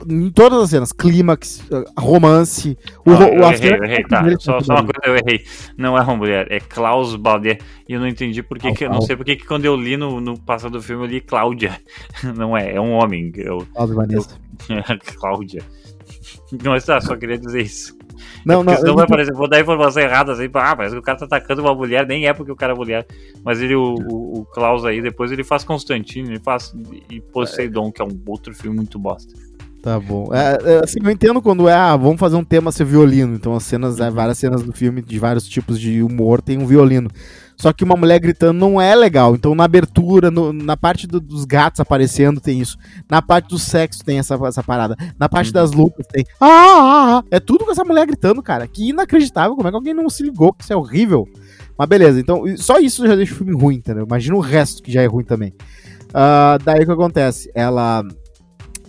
Speaker 3: em todas as cenas. Clímax, romance.
Speaker 2: O, ah, eu errei, eu errei, tá. Só, só, uma coisa eu errei. Não é uma mulher, é Klaus Balder. E eu não entendi porque. Que, não sei porque que quando eu li no, no passado do filme eu li Cláudia. Não é, é um homem. Eu,
Speaker 3: Cláudia Vanessa.
Speaker 2: Eu, Cláudia. Mas tá, só queria dizer isso. Não, é não. Senão aparecer, vou dar informação errada assim, ah, parece que o cara tá atacando uma mulher, nem é porque o cara é mulher. Mas ele, o, o, o Klaus aí, depois ele faz Constantino, ele faz e Poseidon, que é um outro filme muito bosta.
Speaker 3: Tá bom. É, é, assim, eu entendo quando é, ah, vamos fazer um tema ser violino. Então, as cenas, é, várias cenas do filme de vários tipos de humor tem um violino. Só que uma mulher gritando não é legal. Então, na abertura, no, na parte do, dos gatos aparecendo, tem isso. Na parte do sexo tem essa, essa parada. Na parte das lutas tem. Ah, ah, ah, É tudo com essa mulher gritando, cara. Que inacreditável. Como é que alguém não se ligou que isso é horrível? Mas beleza, então só isso já deixa o filme ruim, entendeu? Imagina o resto que já é ruim também. Uh, daí o que acontece? Ela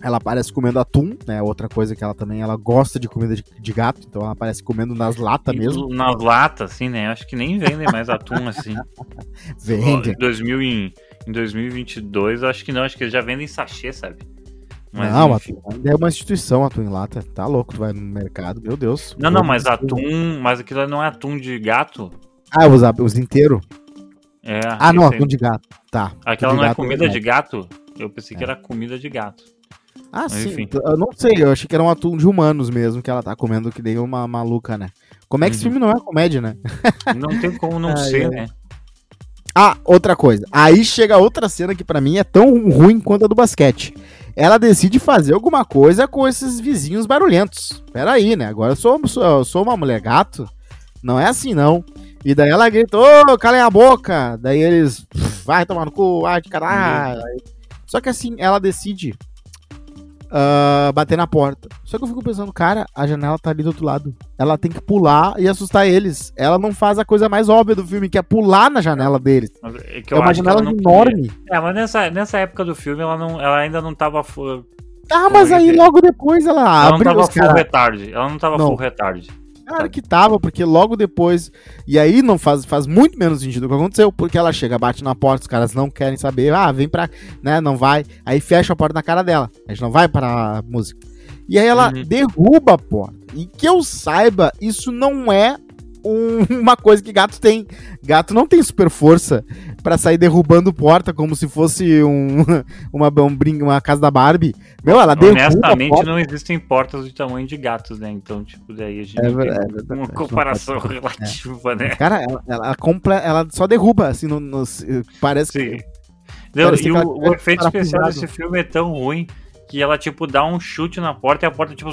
Speaker 3: ela aparece comendo atum, né? Outra coisa que ela também ela gosta de comida de, de gato, então ela aparece comendo nas latas mesmo.
Speaker 2: Nas latas, assim, né? Acho que nem vendem mais atum assim.
Speaker 3: Vende.
Speaker 2: Em, 2000, em, em 2022, acho que não, acho que eles já vendem sachê, sabe?
Speaker 3: Mas, não, atum é uma instituição, atum em lata. Tá louco, tu vai no mercado, meu Deus.
Speaker 2: Não, não, mas atum, mas aquilo não é atum de gato.
Speaker 3: Ah, os, os inteiros? É. Ah, não, atum de gato. Tá.
Speaker 2: Aquela não é comida é de gato? Eu pensei é. que era comida de gato.
Speaker 3: Ah, Mas, sim. Enfim. Eu não sei, eu achei que era um atum de humanos mesmo, que ela tá comendo que nem uma maluca, né? Como é que uhum. esse filme não é comédia, né?
Speaker 2: Não tem como não ser, né?
Speaker 3: Ah, outra coisa. Aí chega outra cena que para mim é tão ruim quanto a do basquete. Ela decide fazer alguma coisa com esses vizinhos barulhentos. Pera aí, né? Agora eu sou, sou, sou uma mulher gato. Não é assim, não. E daí ela grita, ô, calem a boca. Daí eles, vai tomar no cu, ai, caralho. Só que assim, ela decide uh, bater na porta. Só que eu fico pensando, cara, a janela tá ali do outro lado. Ela tem que pular e assustar eles. Ela não faz a coisa mais óbvia do filme, que é pular na janela deles.
Speaker 2: É, é uma janela enorme. É, mas nessa, nessa época do filme ela, não, ela ainda não tava.
Speaker 3: Ah, mas aí logo depois ela,
Speaker 2: ela abre. Ela não tava full retard. Ela não tava não. full retard.
Speaker 3: Claro que tava, porque logo depois. E aí não faz, faz muito menos sentido o que aconteceu, porque ela chega, bate na porta, os caras não querem saber, ah, vem pra. né, não vai. Aí fecha a porta na cara dela. A gente não vai para a música. E aí ela uhum. derruba a porta. E que eu saiba, isso não é um, uma coisa que gato tem. Gato não tem super força para sair derrubando porta como se fosse um, uma, um uma casa da Barbie. Meu, ela derruba
Speaker 2: Honestamente, não existem portas de tamanho de gatos, né? Então, tipo, daí a gente é verdade, tem uma comparação relativa, é. né?
Speaker 3: Cara, ela, ela, comple... ela só derruba, assim, no, no... parece
Speaker 2: Sim. que... Não, e o, o efeito especial desse filme é tão ruim que ela, tipo, dá um chute na porta e a porta, tipo,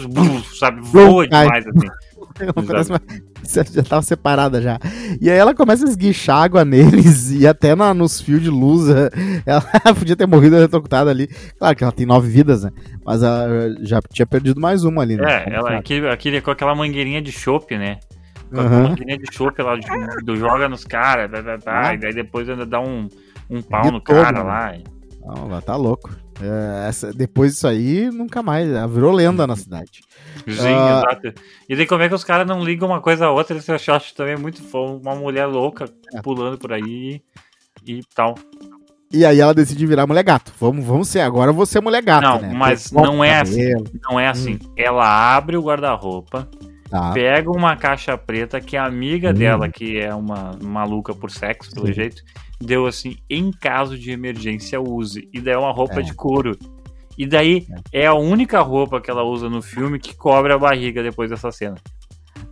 Speaker 2: sabe, voa demais, assim.
Speaker 3: já tava separada já. E aí ela começa a esguichar água neles e até na, nos fios de luz. Ela podia ter morrido eletrocutada ali. Claro que ela tem nove vidas, né? Mas ela já tinha perdido mais uma ali,
Speaker 2: né? É, ela aquele, aquele, com aquela mangueirinha de chope, né? Com uhum. mangueirinha de chope, ela do, joga nos caras, ah. e daí depois ainda dá um, um pau no cara né? lá.
Speaker 3: Não, ela tá louco. É, essa, depois disso aí, nunca mais. Ela virou lenda na cidade.
Speaker 2: Sim, uh, exato. E daí como é que os caras não ligam uma coisa a outra? Esse eu acho também muito fofo. Uma mulher louca é. pulando por aí e tal.
Speaker 3: E aí ela decide virar mulher gato. Vamos, vamos ser, agora você é mulher gato,
Speaker 2: não,
Speaker 3: né?
Speaker 2: Mas não é assim. Não é assim. Hum. Ela abre o guarda-roupa, tá. pega uma caixa preta que a amiga hum. dela, que é uma maluca por sexo, pelo Sim. jeito, deu assim, em caso de emergência, use. E daí é uma roupa é. de couro. E daí é. é a única roupa que ela usa no filme que cobre a barriga depois dessa cena.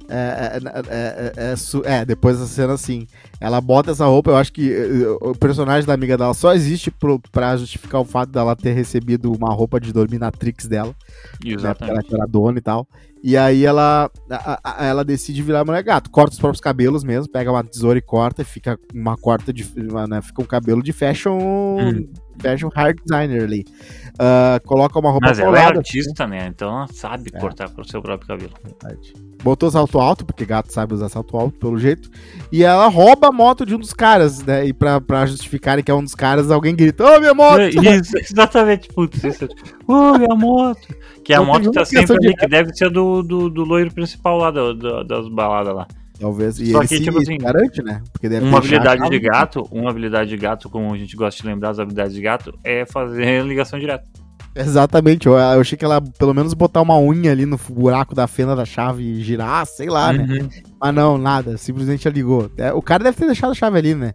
Speaker 3: É, é, é, é, depois dessa cena, assim, ela bota essa roupa. Eu acho que o personagem da amiga dela só existe pro, pra justificar o fato dela ter recebido uma roupa de dominatrix dela.
Speaker 2: Exatamente. Né,
Speaker 3: ela era dona e tal. E aí ela, a, a, ela decide virar mulher gato. Corta os próprios cabelos mesmo, pega uma tesoura e corta, e fica uma corta de. Né, fica um cabelo de fashion. Hum. Fashion hard designer ali. Uh, coloca uma roupa
Speaker 2: Mas ela é artista, né? Então ela sabe é. cortar o seu próprio cabelo. Verdade
Speaker 3: botou salto alto, porque gato sabe usar salto alto, pelo jeito, e ela rouba a moto de um dos caras, né? E pra, pra justificarem que é um dos caras, alguém grita, ô, oh, minha moto!
Speaker 2: Isso, exatamente, putz, isso. Ô, oh, minha moto! Que a moto tá sempre ali, de... que deve ser do, do, do loiro principal lá, do, do, das baladas lá.
Speaker 3: Talvez, e Só que, tipo assim, garante, né?
Speaker 2: Porque deve uma habilidade de gato, uma habilidade de gato, como a gente gosta de lembrar as habilidades de gato, é fazer ligação direta.
Speaker 3: Exatamente, eu, eu, achei que ela pelo menos botar uma unha ali no buraco da fenda da chave e girar, sei lá, né? uhum. né? Mas não, nada, simplesmente ela ligou. É, o cara deve ter deixado a chave ali, né?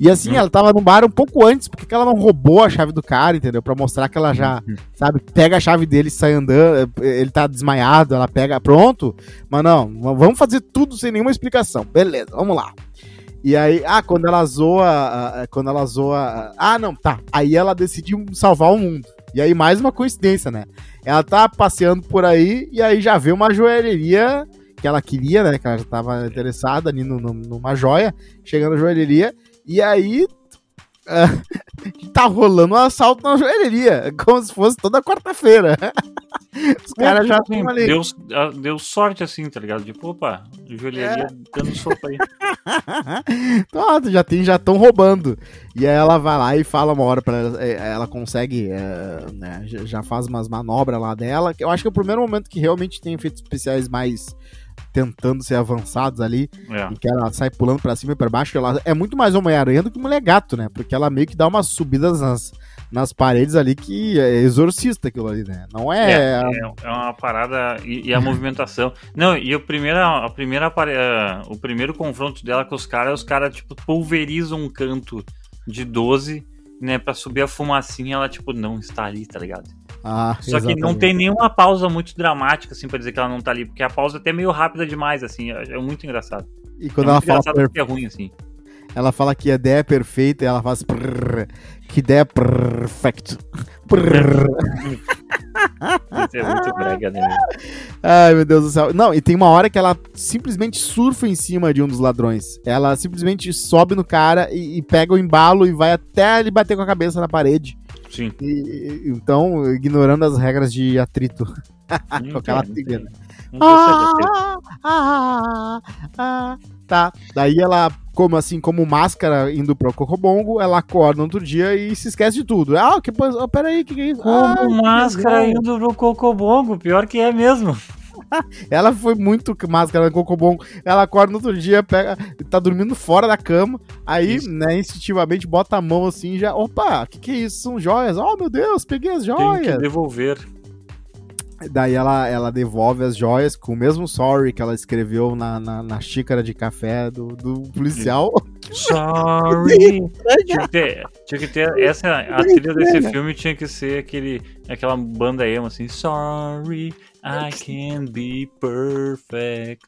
Speaker 3: E assim, hum. ela tava no bar um pouco antes, porque ela não roubou a chave do cara, entendeu? Pra mostrar que ela já, uhum. sabe, pega a chave dele e sai andando, ele tá desmaiado, ela pega, pronto. Mas não, vamos fazer tudo sem nenhuma explicação. Beleza, vamos lá. E aí, ah, quando ela zoa, quando ela zoa, ah, não, tá. Aí ela decidiu salvar o mundo. E aí, mais uma coincidência, né? Ela tá passeando por aí e aí já vê uma joalheria que ela queria, né? Que ela já tava interessada ali no, no, numa joia, chegando na joalheria, e aí uh, tá rolando um assalto na joalheria, como se fosse toda quarta-feira.
Speaker 2: Os caras já estão ali. Deu, deu sorte assim, tá ligado? Tipo, opa, joalheria é. dando sopa aí.
Speaker 3: Pronto, já tem, já estão roubando. E aí ela vai lá e fala uma hora para ela, é, ela consegue, é, né, já faz umas manobras lá dela. Eu acho que é o primeiro momento que realmente tem efeitos especiais mais tentando ser avançados ali, é. que ela sai pulando para cima e para baixo, ela é muito mais Homem-Aranha do que Mulher Gato, né? Porque ela meio que dá umas subidas nas, nas paredes ali que é exorcista aquilo ali, né? Não é.
Speaker 2: É, é, é uma parada. E, e, a movimentação. Não, e a primeira, a primeira, o primeiro confronto dela com os caras, os caras, tipo, pulverizam um canto de 12, né, pra subir a fumacinha, ela, tipo, não está ali, tá ligado? Ah, Só exatamente. que não tem nenhuma pausa muito dramática, assim, pra dizer que ela não tá ali, porque a pausa é até meio rápida demais, assim, é, é muito engraçado.
Speaker 3: E quando é ela fala. Per... Que é ruim, assim. Ela fala que a ideia é perfeita e ela faz. Prrr, que ideia perfect. Prrr. Isso é muito brega, né? Ai, meu Deus do céu. Não, e tem uma hora que ela simplesmente surfa em cima de um dos ladrões. Ela simplesmente sobe no cara e, e pega o embalo e vai até ele bater com a cabeça na parede.
Speaker 2: Sim.
Speaker 3: E, então, ignorando as regras de atrito. com aquela trilha. Né? Ah, ah, ah, tá. Daí ela, como assim, como máscara indo pro Cocobongo, ela acorda no outro dia e se esquece de tudo. Ah, que, oh, peraí, que, que é isso?
Speaker 2: Como ah, máscara indo pro Cocobongo, pior que é mesmo.
Speaker 3: ela foi muito máscara no Cocobon. Ela acorda no outro dia, pega, tá dormindo fora da cama, aí, isso. né, instintivamente bota a mão assim já. Opa, o que, que é isso? São joias. Oh, meu Deus, peguei as joias. Tem
Speaker 2: que devolver.
Speaker 3: Daí ela, ela devolve as joias com o mesmo sorry que ela escreveu na, na, na xícara de café do, do policial.
Speaker 2: Sorry! tinha, que ter, tinha que ter. Essa, a trilha desse filme tinha que ser aquele, aquela banda emo assim. Sorry, I can be perfect.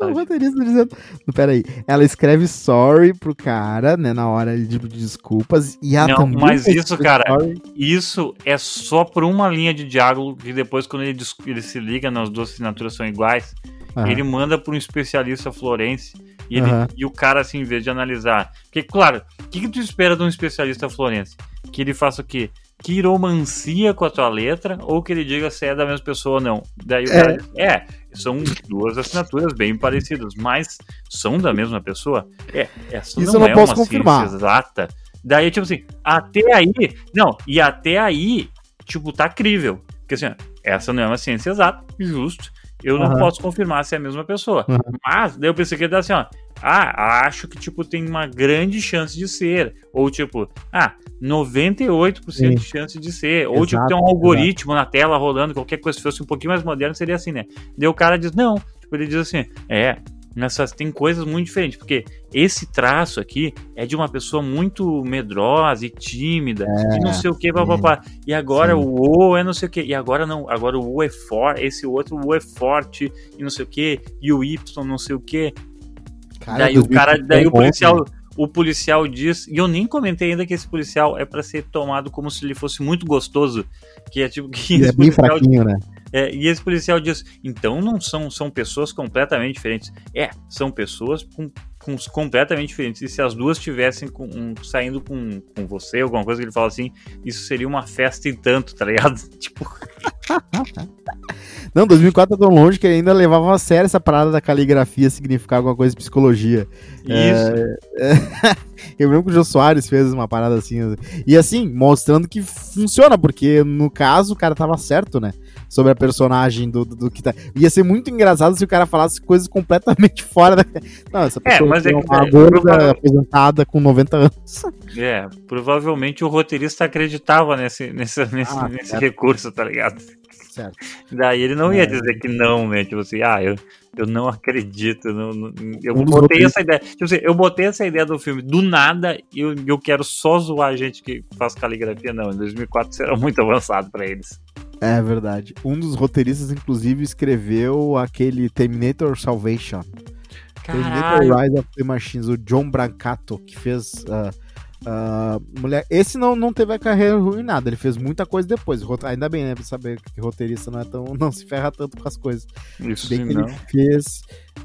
Speaker 3: O roteirista dizendo. Peraí, ela escreve sorry pro cara, né? Na hora de desculpas. E ela
Speaker 2: Não, mas isso, cara, sorry. isso é só por uma linha de diálogo que depois, quando ele, ele se liga, nas duas assinaturas são iguais. Uhum. Ele manda para um especialista florense e, ele, uhum. e o cara, assim, em vez de analisar. Porque, claro, o que, que tu espera de um especialista florense? Que ele faça o quê? Quiromancia com a tua letra ou que ele diga se é da mesma pessoa ou não. Daí o é. cara é, são duas assinaturas bem parecidas, mas são da mesma pessoa? É, essa Isso não, não é posso uma confirmar. ciência exata. Daí, tipo assim, até aí, não, e até aí, tipo, tá crível. Porque assim, essa não é uma ciência exata, justo. Eu uhum. não posso confirmar se é a mesma pessoa. Uhum. Mas, daí eu pensei que ele assim, ó. Ah, acho que, tipo, tem uma grande chance de ser. Ou, tipo, ah, 98% Sim. de chance de ser. Ou, exato, tipo, tem um algoritmo exato. na tela rolando, qualquer coisa, se fosse um pouquinho mais moderno, seria assim, né? Daí o cara diz, não. Tipo, ele diz assim, é, nessas tem coisas muito diferentes, porque esse traço aqui é de uma pessoa muito medrosa e tímida, é, e não sei o que, papapá. E agora sim. o O é não sei o que, e agora não, agora o O é forte, esse outro O é forte e não sei o que, e o Y não sei o que. daí o cara, daí o policial, o policial diz, e eu nem comentei ainda que esse policial é para ser tomado como se ele fosse muito gostoso, que é tipo que
Speaker 3: é bem fraquinho, né?
Speaker 2: É, e esse policial diz: então não são, são pessoas completamente diferentes. É, são pessoas com completamente diferentes. E se as duas estivessem um, saindo com, com você, alguma coisa que ele fala assim, isso seria uma festa e tanto, tá ligado? tipo.
Speaker 3: Não, 2004 tá tão longe que ainda levava a sério essa parada da caligrafia significar alguma coisa de psicologia.
Speaker 2: Isso. É,
Speaker 3: é, eu lembro que o Jô Soares fez uma parada assim. E assim, mostrando que funciona, porque no caso o cara tava certo, né? Sobre a personagem do, do, do que tá. Ia ser muito engraçado se o cara falasse coisas completamente fora da. Não, essa
Speaker 2: pessoa é, mas é, uma
Speaker 3: é, gorda aposentada com 90 anos.
Speaker 2: É, provavelmente o roteirista acreditava nesse, nesse, nesse, ah, nesse recurso, tá ligado?
Speaker 3: Certo.
Speaker 2: Daí ele não ia
Speaker 3: É.
Speaker 2: dizer que não, né? Tipo assim, ah, eu, eu não acredito. Não, não- eu
Speaker 3: Um
Speaker 2: botei essa ideia. Tipo assim, eu botei essa ideia do filme do nada e eu, eu quero só zoar a gente que faz caligrafia. Não, em 2004 isso era muito avançado pra eles.
Speaker 3: É verdade. Um dos roteiristas, inclusive, escreveu aquele Terminator Salvation.
Speaker 2: Caralho.
Speaker 3: Terminator Rise of the Machines, o John Brancato, que fez. ah, ah, mulher... Esse não, não teve a carreira ruinada, ele fez muita coisa depois. Rota- Ainda bem, né? Pra saber que roteirista não é tão. não se ferra tanto com as coisas.
Speaker 2: Isso
Speaker 3: Bem
Speaker 2: sim,
Speaker 3: que
Speaker 2: não.
Speaker 3: ele fez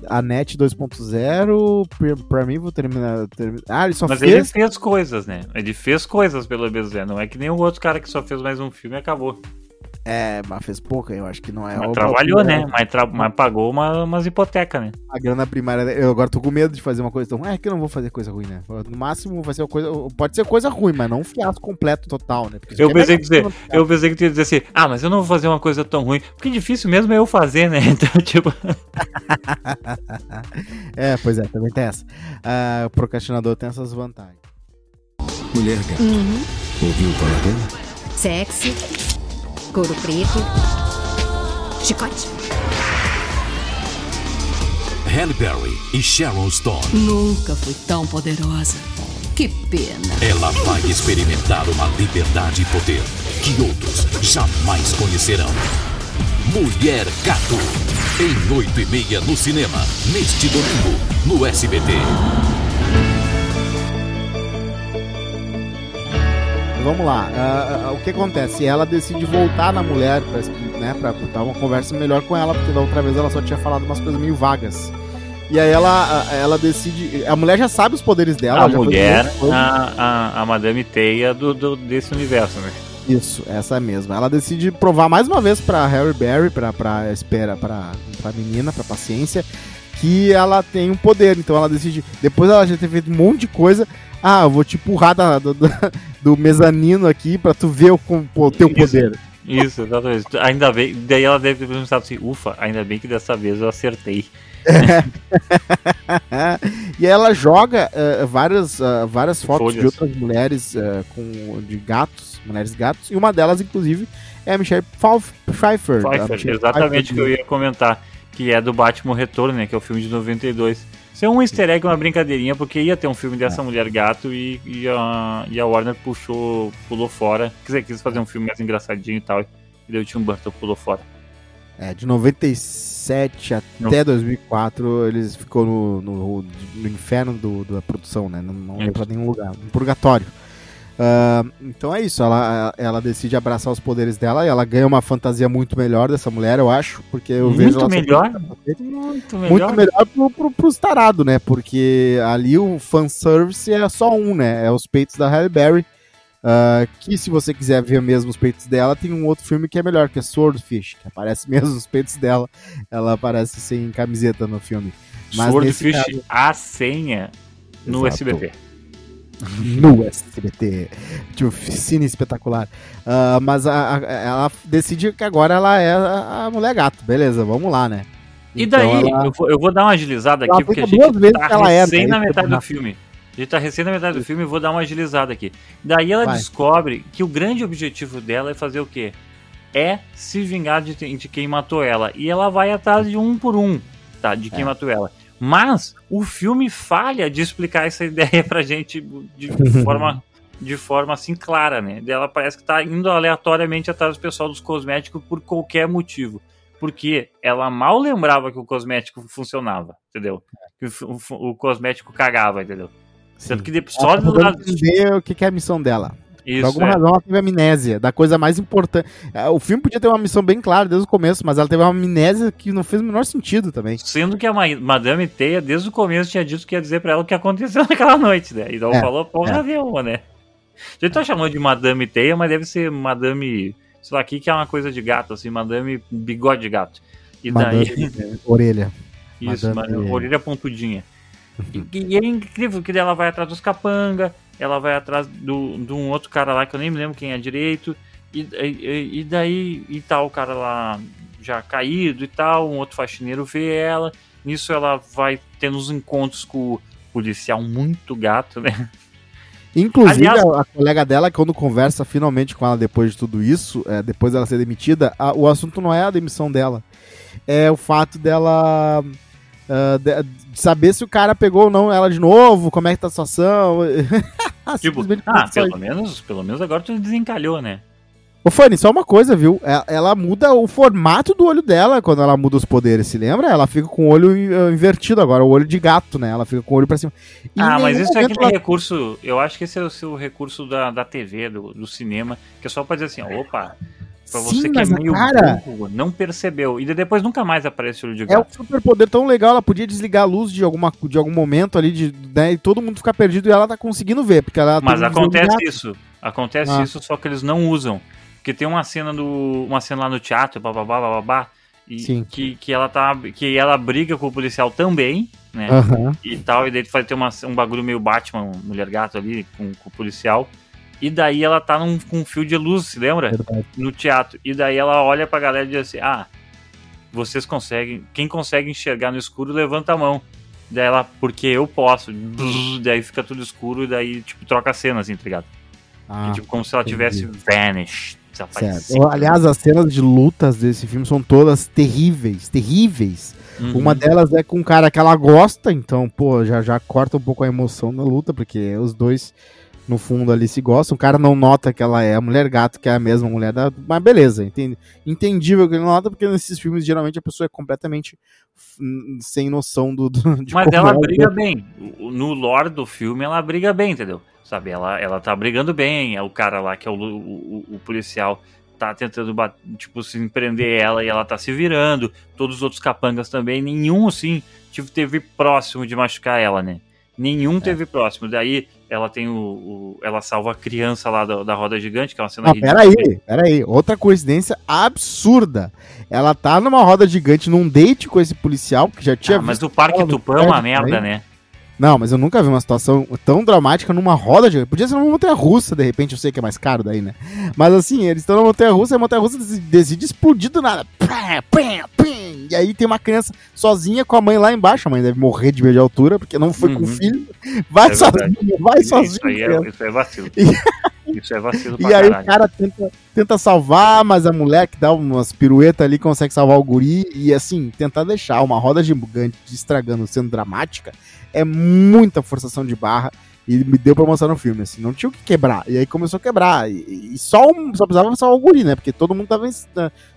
Speaker 3: a NET 2.0, pra- pra mim vou terminar. termi- Ah, ele só
Speaker 2: Mas ele
Speaker 3: fez.
Speaker 2: fez coisas, né? Ele fez coisas pelo BZ. Não é que nem o outro cara que só fez mais um filme e acabou.
Speaker 3: É, mas fez pouca, eu acho que não é.
Speaker 2: Mas
Speaker 3: o-
Speaker 2: trabalhou,
Speaker 3: o-
Speaker 2: né? Mas, tra- mas pagou uma, umas hipotecas, né?
Speaker 3: A grana primária. Eu agora tô com medo de fazer uma coisa tão. É que eu não vou fazer coisa ruim, né? No máximo vai ser uma coisa. Pode ser coisa ruim, mas não um fiasco completo total, né? Porque
Speaker 2: Eu
Speaker 3: é
Speaker 2: pensei, que
Speaker 3: mega-
Speaker 2: dizer, eu pensei que tu ia dizer assim, ah, mas eu não vou fazer uma coisa tão ruim, porque difícil mesmo é eu fazer, né? Então, tipo,
Speaker 3: É, pois é, também tem essa. Ah, o procrastinador tem essas vantagens.
Speaker 7: Mulher gato. Ouviu falar dela?
Speaker 8: Sexy, couro preto, chicote.
Speaker 4: Halle Berry e Sharon Stone.
Speaker 5: Nunca fui tão poderosa. Que pena.
Speaker 4: Ela vai experimentar uma liberdade e poder que outros jamais conhecerão. Mulher Gato. Em 8 e meia no cinema. Neste domingo, no SBT.
Speaker 3: Vamos lá. ah, ah, o que acontece? Ela decide voltar na mulher pra, né, pra dar uma conversa melhor com ela, porque da outra vez ela só tinha falado umas coisas meio vagas. E aí ela, ah, ela decide. A mulher já sabe os poderes dela.
Speaker 2: a mulher, a, a, a Madame Teia do, do- desse universo, né?
Speaker 3: Isso, essa mesma. Ela decide provar mais uma vez pra Harry Berry, pra, pra espera, pra, pra menina, pra paciência, que ela tem um poder. Então ela decide, depois ela já ter feito um monte de coisa, ah, eu vou te empurrar da- do, do, mezanino aqui pra tu ver o, o teu poder.
Speaker 2: Isso, exatamente. Ainda bem, daí ela deve ter pensado assim, ufa, ainda bem que dessa vez eu acertei.
Speaker 3: e aí ela joga eh, várias, ah, várias fotos de
Speaker 2: Folhas.
Speaker 3: outras mulheres eh, com, de gatos, mulheres gatos, e uma delas, inclusive, é a Michelle Pfeiffer. Pfeiffer, Michelle
Speaker 2: exatamente o que eu ia comentar, que é do Batman Retorno, né, que é o filme de 92. Isso é um easter egg, uma brincadeirinha, porque ia ter um filme
Speaker 3: É.
Speaker 2: dessa mulher gato e, e, a, e a Warner puxou, pulou fora. Quer dizer, quis fazer um filme mais engraçadinho e tal, e daí o Tim Burton pulou fora.
Speaker 3: É, de 97 até 2004, eles ficou no, no, no inferno do, da produção, né? Não, não ia pra nenhum lugar, no purgatório. Ah, então é isso, ela, ela decide abraçar os poderes dela e ela ganha uma fantasia muito melhor dessa mulher, eu acho, porque eu vejo
Speaker 2: Muito
Speaker 3: ela
Speaker 2: melhor? Muito melhor.
Speaker 3: muito melhor pro, pro, pros tarados, né? Porque ali o fanservice é só um, né? É os peitos da Halle Berry. ah, que se você quiser ver mesmo os peitos dela, tem um outro filme que é melhor, que é Swordfish, que aparece mesmo os peitos dela. Ela aparece sem camiseta no filme. Mas
Speaker 2: Swordfish,
Speaker 3: caso-
Speaker 2: a senha no
Speaker 3: Exato.
Speaker 2: SBT.
Speaker 3: no SBT. De oficina espetacular. Ah, mas a- a- ela decide que agora ela é a, a mulher gato. Beleza, vamos lá, né?
Speaker 2: E
Speaker 3: Então
Speaker 2: daí,
Speaker 3: ela-
Speaker 2: eu, vou, eu vou dar uma agilizada
Speaker 3: Ela
Speaker 2: aqui, porque a gente tá
Speaker 3: ela
Speaker 2: recém
Speaker 3: né?
Speaker 2: na metade do filme. A gente tá recém na metade do filme e vou dar uma agilizada aqui. Daí ela
Speaker 3: Vai.
Speaker 2: descobre que o grande objetivo dela é fazer o quê? É se vingar de, de quem matou ela. E ela vai atrás de um por um, tá? De quem
Speaker 3: É.
Speaker 2: matou ela. Mas o filme falha de explicar essa ideia pra gente de forma, de forma assim clara, né? Ela parece que tá indo aleatoriamente atrás do pessoal dos cosméticos por qualquer motivo. Porque ela mal lembrava que o cosmético funcionava, entendeu? Que o, o o cosmético cagava, entendeu? Tanto que só
Speaker 3: Ela tá
Speaker 2: do lado.
Speaker 3: entender o que que é a missão dela. Por
Speaker 2: Isso,
Speaker 3: alguma
Speaker 2: é.
Speaker 3: razão ela teve amnésia, da coisa mais importante. É, O filme podia ter uma missão bem clara desde o começo, mas ela teve uma amnésia que não fez o menor sentido também.
Speaker 2: Sendo que a Ma- Madame Teia, desde o começo, tinha dito que ia dizer pra ela o que aconteceu naquela noite, né? E não
Speaker 3: É,
Speaker 2: falou porra
Speaker 3: é.
Speaker 2: nenhuma, né? A gente tá chamando de Madame Teia, mas deve ser Madame. Sei lá, aqui que é uma coisa de gato, assim, Madame Bigode de Gato. E daí.
Speaker 3: Madame, orelha.
Speaker 2: Isso,
Speaker 3: Madame-
Speaker 2: orelha pontudinha. E, e é incrível que daí ela vai atrás dos capanga, ela vai atrás do, de um outro cara lá que eu nem me lembro quem é direito, e, e, e daí e tal, o cara lá já caído e tal, um outro faxineiro vê ela, nisso ela vai tendo uns encontros com o policial muito gato, né?
Speaker 3: Inclusive, Aliás, a, a, colega dela, quando conversa finalmente com ela depois de tudo isso, é, depois dela ser demitida, a, o assunto não é a demissão dela. É o fato dela. Uh, de, de saber se o cara pegou ou não ela de novo, como é que tá a situação.
Speaker 2: tipo, ah, pelo menos, pelo menos agora tu desencalhou, né?
Speaker 3: Ô, Fanny, só uma coisa, viu? Ela, é, ela, muda o formato do olho dela quando ela muda os poderes, se lembra? Ela fica com o olho eh, invertido agora, o olho de gato, né? Ela fica com o olho pra cima.
Speaker 2: E ah, mas isso é aquele ela... recurso. Eu acho que esse é o seu recurso da, da TV, do, do cinema, que é só pra dizer assim, opa. Pra você Sim, que é meio cara... burro, não percebeu. E depois nunca mais aparece o olho de gato.
Speaker 3: É um superpoder tão legal, ela podia desligar a luz de, alguma, de algum momento ali, de, né, e todo mundo ficar perdido e ela tá conseguindo ver. Porque ela
Speaker 2: Mas acontece isso. Acontece ah. isso, só que eles não usam. Porque tem uma cena do. uma cena lá no teatro, bababá, bababá, e Sim. Que, que ela tá. Que ela briga com o policial também, né? Uhum. E tal, e daí vai ter uma, um bagulho meio Batman, mulher gato ali, com, com o policial. E daí ela tá num, com um fio de luz, se lembra? Verdade. No teatro. E daí ela olha pra galera e diz assim: Ah, vocês conseguem. Quem consegue enxergar no escuro, levanta a mão. Daí ela, porque eu posso. Daí fica tudo escuro e daí, tipo, troca a cena, assim, tá ligado? Ah, tipo, como se ela tivesse vanished.
Speaker 3: Certo. Aliás, as cenas de lutas desse filme são todas terríveis, terríveis. Uhum. Uma delas é com um cara que ela gosta, então, pô, já, já corta um pouco a emoção da luta, porque os dois, no fundo, ali se gostam. O cara não nota que ela é a mulher gato, que é a mesma mulher da. Mas beleza, entende? entendível que ele não nota, porque nesses filmes, geralmente, a pessoa é completamente sem noção do. do
Speaker 2: Mas ela é briga bem. No lore do filme, ela briga bem, entendeu? Sabe, ela, ela tá brigando bem, é o cara lá que é o, o, o policial tá tentando, tipo, se empreender ela e ela tá se virando. Todos os outros capangas também, nenhum, assim, tipo, teve próximo de machucar ela, né? Nenhum é. teve próximo. Daí ela tem o, o, Ela salva a criança lá da, da roda gigante, que é uma cena
Speaker 3: Não, Peraí, peraí. Outra coincidência absurda. Ela tá numa roda gigante num date com esse policial que já tinha. Ah,
Speaker 2: mas o Parque Tupã é uma merda, né?
Speaker 3: Não, mas eu nunca vi uma situação tão dramática numa roda de. Podia ser numa montanha russa, de repente, eu sei que é mais caro daí, né? Mas assim, eles estão na montanha russa e a montanha russa decide explodir do nada. E aí tem uma criança sozinha com a mãe lá embaixo. A mãe deve morrer de medo de altura, porque não foi uhum. com o filho. Vai é sozinho, vai sozinho. Isso, aí
Speaker 2: é, isso é vacilo. E... Isso é vacilo
Speaker 3: pra E aí caralho. o cara tenta, tenta salvar, mas a mulher que dá umas piruetas ali consegue salvar o guri. E assim, tentar deixar uma roda gigante estragando sendo dramática é muita forçação de barra e me deu pra mostrar no filme, assim, não tinha o que quebrar. E aí começou a quebrar. E, e só, um, só precisava salvar o guri, né? Porque todo mundo tava em,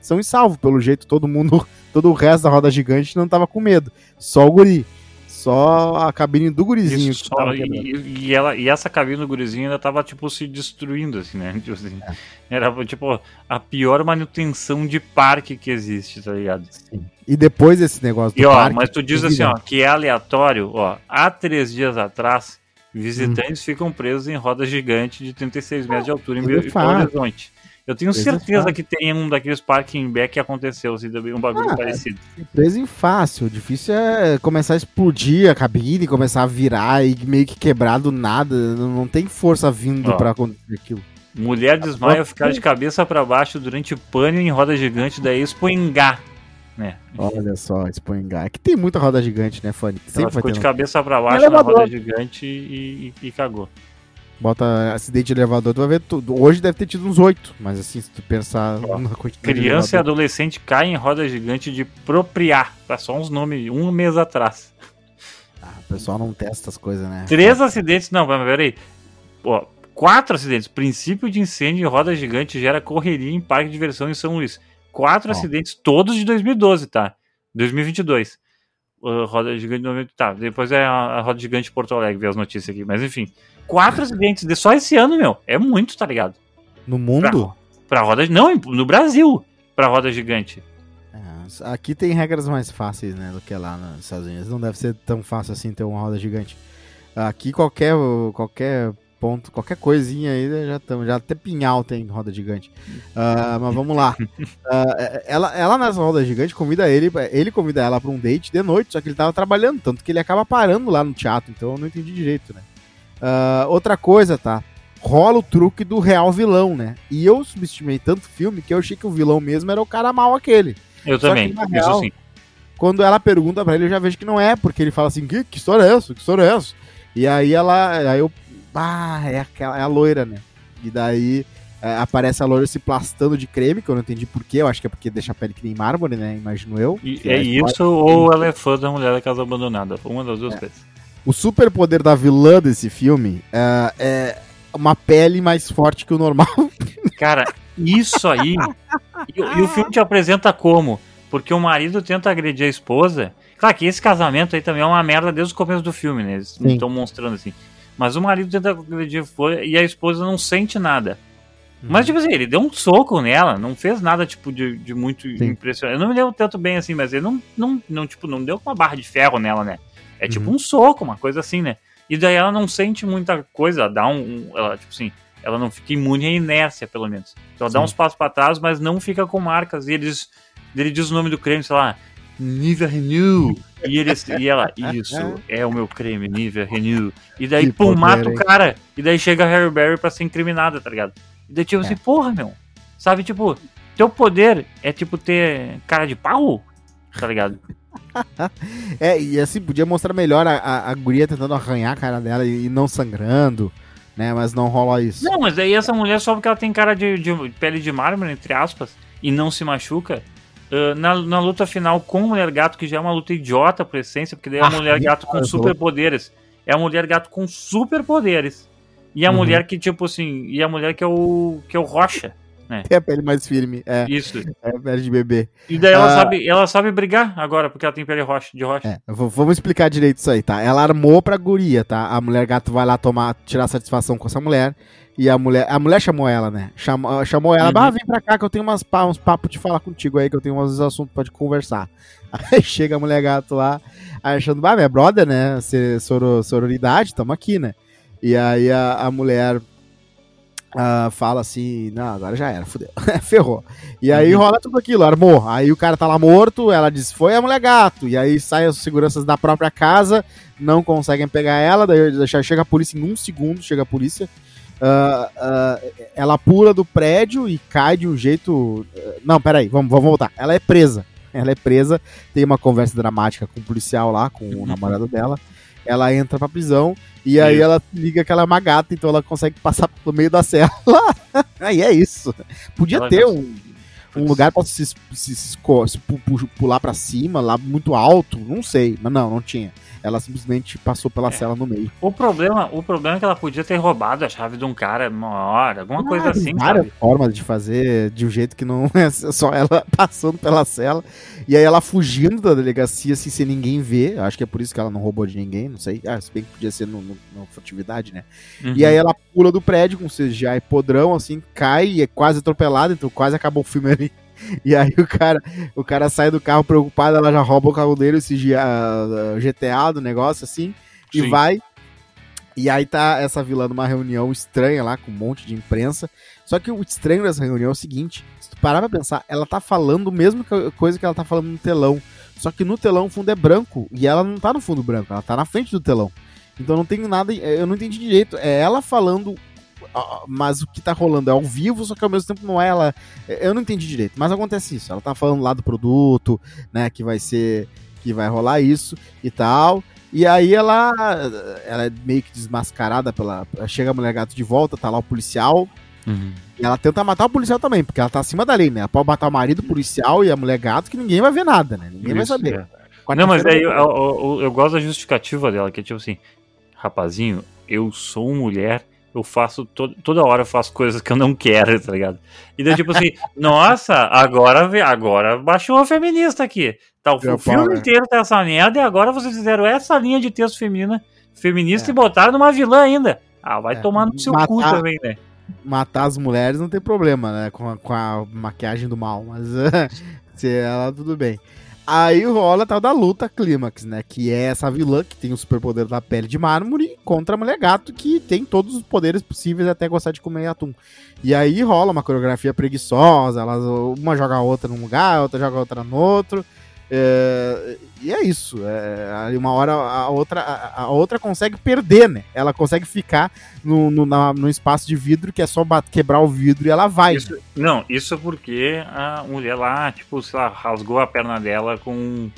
Speaker 3: são em salvo, pelo jeito, todo mundo, todo o resto da roda gigante não tava com medo. Só o guri. Só a cabine do gurizinho. Isso,
Speaker 2: só, e, e, ela, e essa cabine do gurizinho ainda tava, tipo, se destruindo, assim, né? Tipo assim, é. Era, tipo, a pior manutenção de parque que existe, tá ligado? Sim.
Speaker 3: E depois desse negócio
Speaker 2: do e, ó, parque... Mas tu diz assim, ó, que é aleatório, ó, há três dias atrás, visitantes hum. ficam presos em roda gigante de 36 metros de altura em Belo Horizonte. Eu tenho certeza que tem um daqueles parques em Beck que aconteceu, assim, um bagulho ah, parecido.
Speaker 3: É preso em fácil. O difícil é começar a explodir a cabine, começar a virar e meio que quebrar do nada. Não tem força vindo para acontecer aquilo.
Speaker 2: Mulher desmaia ficar de cabeça para baixo durante pânico em roda gigante da Expo Engá. Né?
Speaker 3: Olha só, Engá. É que tem muita roda gigante, né, Fanny?
Speaker 2: Ela ficou de cabeça para baixo na roda gigante e, e, e cagou.
Speaker 3: Bota acidente de elevador, tu vai ver tudo. Hoje deve ter tido uns oito, mas assim, se tu pensar
Speaker 2: Ó, na quantidade Criança e adolescente caem em roda gigante de propriar. Tá só uns nomes, um mês atrás.
Speaker 3: Ah, o pessoal não testa as coisas, né?
Speaker 2: Três acidentes, não, mas peraí. Ó, quatro acidentes. Princípio de incêndio em roda gigante gera correria em parque de diversão em São Luís. Quatro Ó. acidentes, todos de 2012, tá? 2022. Uh, roda gigante Tá, depois é a, a roda gigante de Porto Alegre, ver as notícias aqui. Mas enfim quatro acidentes de só esse ano, meu. É muito, tá ligado?
Speaker 3: No mundo?
Speaker 2: Pra, pra roda. Não, no Brasil. Pra roda gigante.
Speaker 3: É, aqui tem regras mais fáceis, né, do que lá nos Estados Unidos. Não deve ser tão fácil assim ter uma roda gigante. Aqui qualquer, qualquer ponto, qualquer coisinha aí já estamos. Já até pinhal tem roda gigante. Uh, mas vamos lá. Uh, ela, ela nessa roda gigante convida ele, ele convida ela para um date de noite, só que ele tava trabalhando, tanto que ele acaba parando lá no teatro, então eu não entendi direito, né? Uh, outra coisa, tá? Rola o truque do real vilão, né? E eu subestimei tanto o filme que eu achei que o vilão mesmo era o cara mal aquele.
Speaker 2: Eu Só também, que, real, isso sim.
Speaker 3: Quando ela pergunta para ele, eu já vejo que não é, porque ele fala assim: que, que história é essa? Que história é essa? E aí ela. Aí eu ah, é, aquela, é a loira, né? E daí é, aparece a loira se plastando de creme, que eu não entendi porquê, eu acho que é porque deixa a pele que nem mármore, né? Imagino eu.
Speaker 2: E, é isso, ou ela é fã da mulher da casa abandonada, uma das duas é. coisas.
Speaker 3: O superpoder da vilã desse filme é, é uma pele mais forte que o normal.
Speaker 2: Cara, isso aí. e, e, o filme te apresenta como? Porque o marido tenta agredir a esposa. Claro que esse casamento aí também é uma merda desde o começo do filme, né? Eles estão mostrando assim. Mas o marido tenta agredir e a esposa não sente nada. Mas, tipo assim, ele deu um soco nela, não fez nada, tipo, de, de muito Sim. impressionante. Eu não me lembro tanto bem assim, mas ele não, não, não, tipo, não deu uma barra de ferro nela, né? É tipo uhum. um soco, uma coisa assim, né? E daí ela não sente muita coisa, dá um. um ela, tipo assim, ela não fica imune à inércia, pelo menos. Então ela Sim. dá uns passos para trás, mas não fica com marcas. E eles, ele diz o nome do creme, sei lá, Nivea Renew. E, ele, e ela, isso, é o meu creme, Nivea Renew. E daí, que pum, mata o cara. E daí chega a Harry Berry pra ser incriminada, tá ligado? E daí, tipo assim, é. assim, porra, meu. Sabe, tipo, teu poder é, tipo, ter cara de pau, tá ligado?
Speaker 3: é, e assim, podia mostrar melhor a, a, a guria tentando arranhar a cara dela e, e, não sangrando, né? Mas não rola isso.
Speaker 2: Não, mas aí essa mulher, só porque ela tem cara de, de pele de mármore, entre aspas, e não se machuca, uh, na, na luta final com o Mulher Gato, que já é uma luta idiota por essência, porque daí é a ah, Mulher Gato com superpoderes. É a Mulher Gato com superpoderes. E a uhum. mulher que, tipo assim, e a mulher que é o, que é o Rocha. Né?
Speaker 3: Tem a pele mais firme. É.
Speaker 2: Isso.
Speaker 3: É a pele de bebê.
Speaker 2: E daí ela, uh... sabe, ela sabe brigar agora, porque ela tem pele rocha, de rocha. É,
Speaker 3: vamos explicar direito isso aí, tá? Ela armou pra guria, tá? A mulher gato vai lá tomar, tirar satisfação com essa mulher. E a mulher, a mulher chamou ela, né? Chamou, chamou ela, uhum. ah, vem pra cá que eu tenho umas, uns papos de falar contigo aí, que eu tenho uns assuntos pra te conversar. Aí chega a mulher gato lá, achando, ah, minha brother, né? Soro, sororidade, tamo aqui, né? E aí a, a mulher Uh, fala assim, não, agora já era, fudeu, ferrou. E aí uhum. rola tudo aquilo, armou. Aí o cara tá lá morto, ela diz, foi a mulher gato. E aí saem as seguranças da própria casa, não conseguem pegar ela, daí chega a polícia em um segundo, chega a polícia. Uh, uh, ela pula do prédio e cai de um jeito. Não, peraí, vamos, vamos voltar. Ela é presa. Ela é presa, tem uma conversa dramática com o policial lá, com o uhum. namorado dela. Ela entra pra prisão e aí ela liga que ela é uma gata, então ela consegue passar pelo meio da cela. aí é isso. Podia ela ter um, um lugar pra se, se, se, se pular pra cima, lá muito alto, não sei. Mas não, não tinha. Ela simplesmente passou pela é. cela no meio.
Speaker 2: O problema, o problema é que ela podia ter roubado a chave de um cara uma hora, alguma ah, coisa assim.
Speaker 3: Várias sabe? formas de fazer de um jeito que não é só ela passando pela cela. E aí ela fugindo da delegacia assim, sem ninguém ver. Acho que é por isso que ela não roubou de ninguém, não sei. Ah, se bem que podia ser no, no, no furtividade, né? Uhum. E aí ela pula do prédio com CGI podrão, assim, cai e é quase atropelada, então quase acabou o filme ali. E aí o cara, o cara sai do carro preocupado, ela já rouba o carro dele, esse GTA do negócio assim, Sim. e vai. E aí tá essa vilã numa reunião estranha lá, com um monte de imprensa. Só que o estranho dessa reunião é o seguinte: se tu parar pra pensar, ela tá falando a mesma coisa que ela tá falando no telão. Só que no telão o fundo é branco. E ela não tá no fundo branco, ela tá na frente do telão. Então não tem nada. Eu não entendi direito. É ela falando mas o que tá rolando é ao vivo, só que ao mesmo tempo não é ela. Eu não entendi direito, mas acontece isso. Ela tá falando lá do produto, né? Que vai ser. Que vai rolar isso e tal. E aí ela, ela é meio que desmascarada pela. Chega a mulher gato de volta, tá lá o policial. Uhum. E ela tenta matar o policial também, porque ela tá acima da lei, né? Ela pode matar o marido, o policial e a mulher gato, que ninguém vai ver nada, né? Ninguém Isso, vai saber.
Speaker 2: É. Não, mas aí eu, eu, eu, eu, gosto da justificativa dela, que é tipo assim, rapazinho, eu sou mulher eu faço to toda hora eu faço coisas que eu não quero, tá ligado? E daí, tipo assim, nossa, agora agora baixou a feminista aqui. Tá, o filme inteiro tá essa merda e agora vocês fizeram essa linha de texto feminina, feminista é. e botaram numa vilã ainda. Ah, vai é. tomar no seu matar, cu também, né?
Speaker 3: Matar as mulheres não tem problema, né? Com a, com a maquiagem do mal, mas se ela, tudo bem. Aí rola a tal da luta clímax, né? Que é essa vilã que tem o superpoder da pele de mármore contra a mulher gato que tem todos os poderes possíveis até gostar de comer atum. E aí rola uma coreografia preguiçosa, elas, uma joga a outra num lugar, outra joga a outra no outro. É, e é isso. É, uma hora a outra, a, a, outra consegue perder, né? Ela consegue ficar no, no, na, no espaço de vidro que é só quebrar o vidro e ela vai.
Speaker 2: Isso, não, isso é porque a mulher lá, tipo, sei lá, rasgou a perna dela com.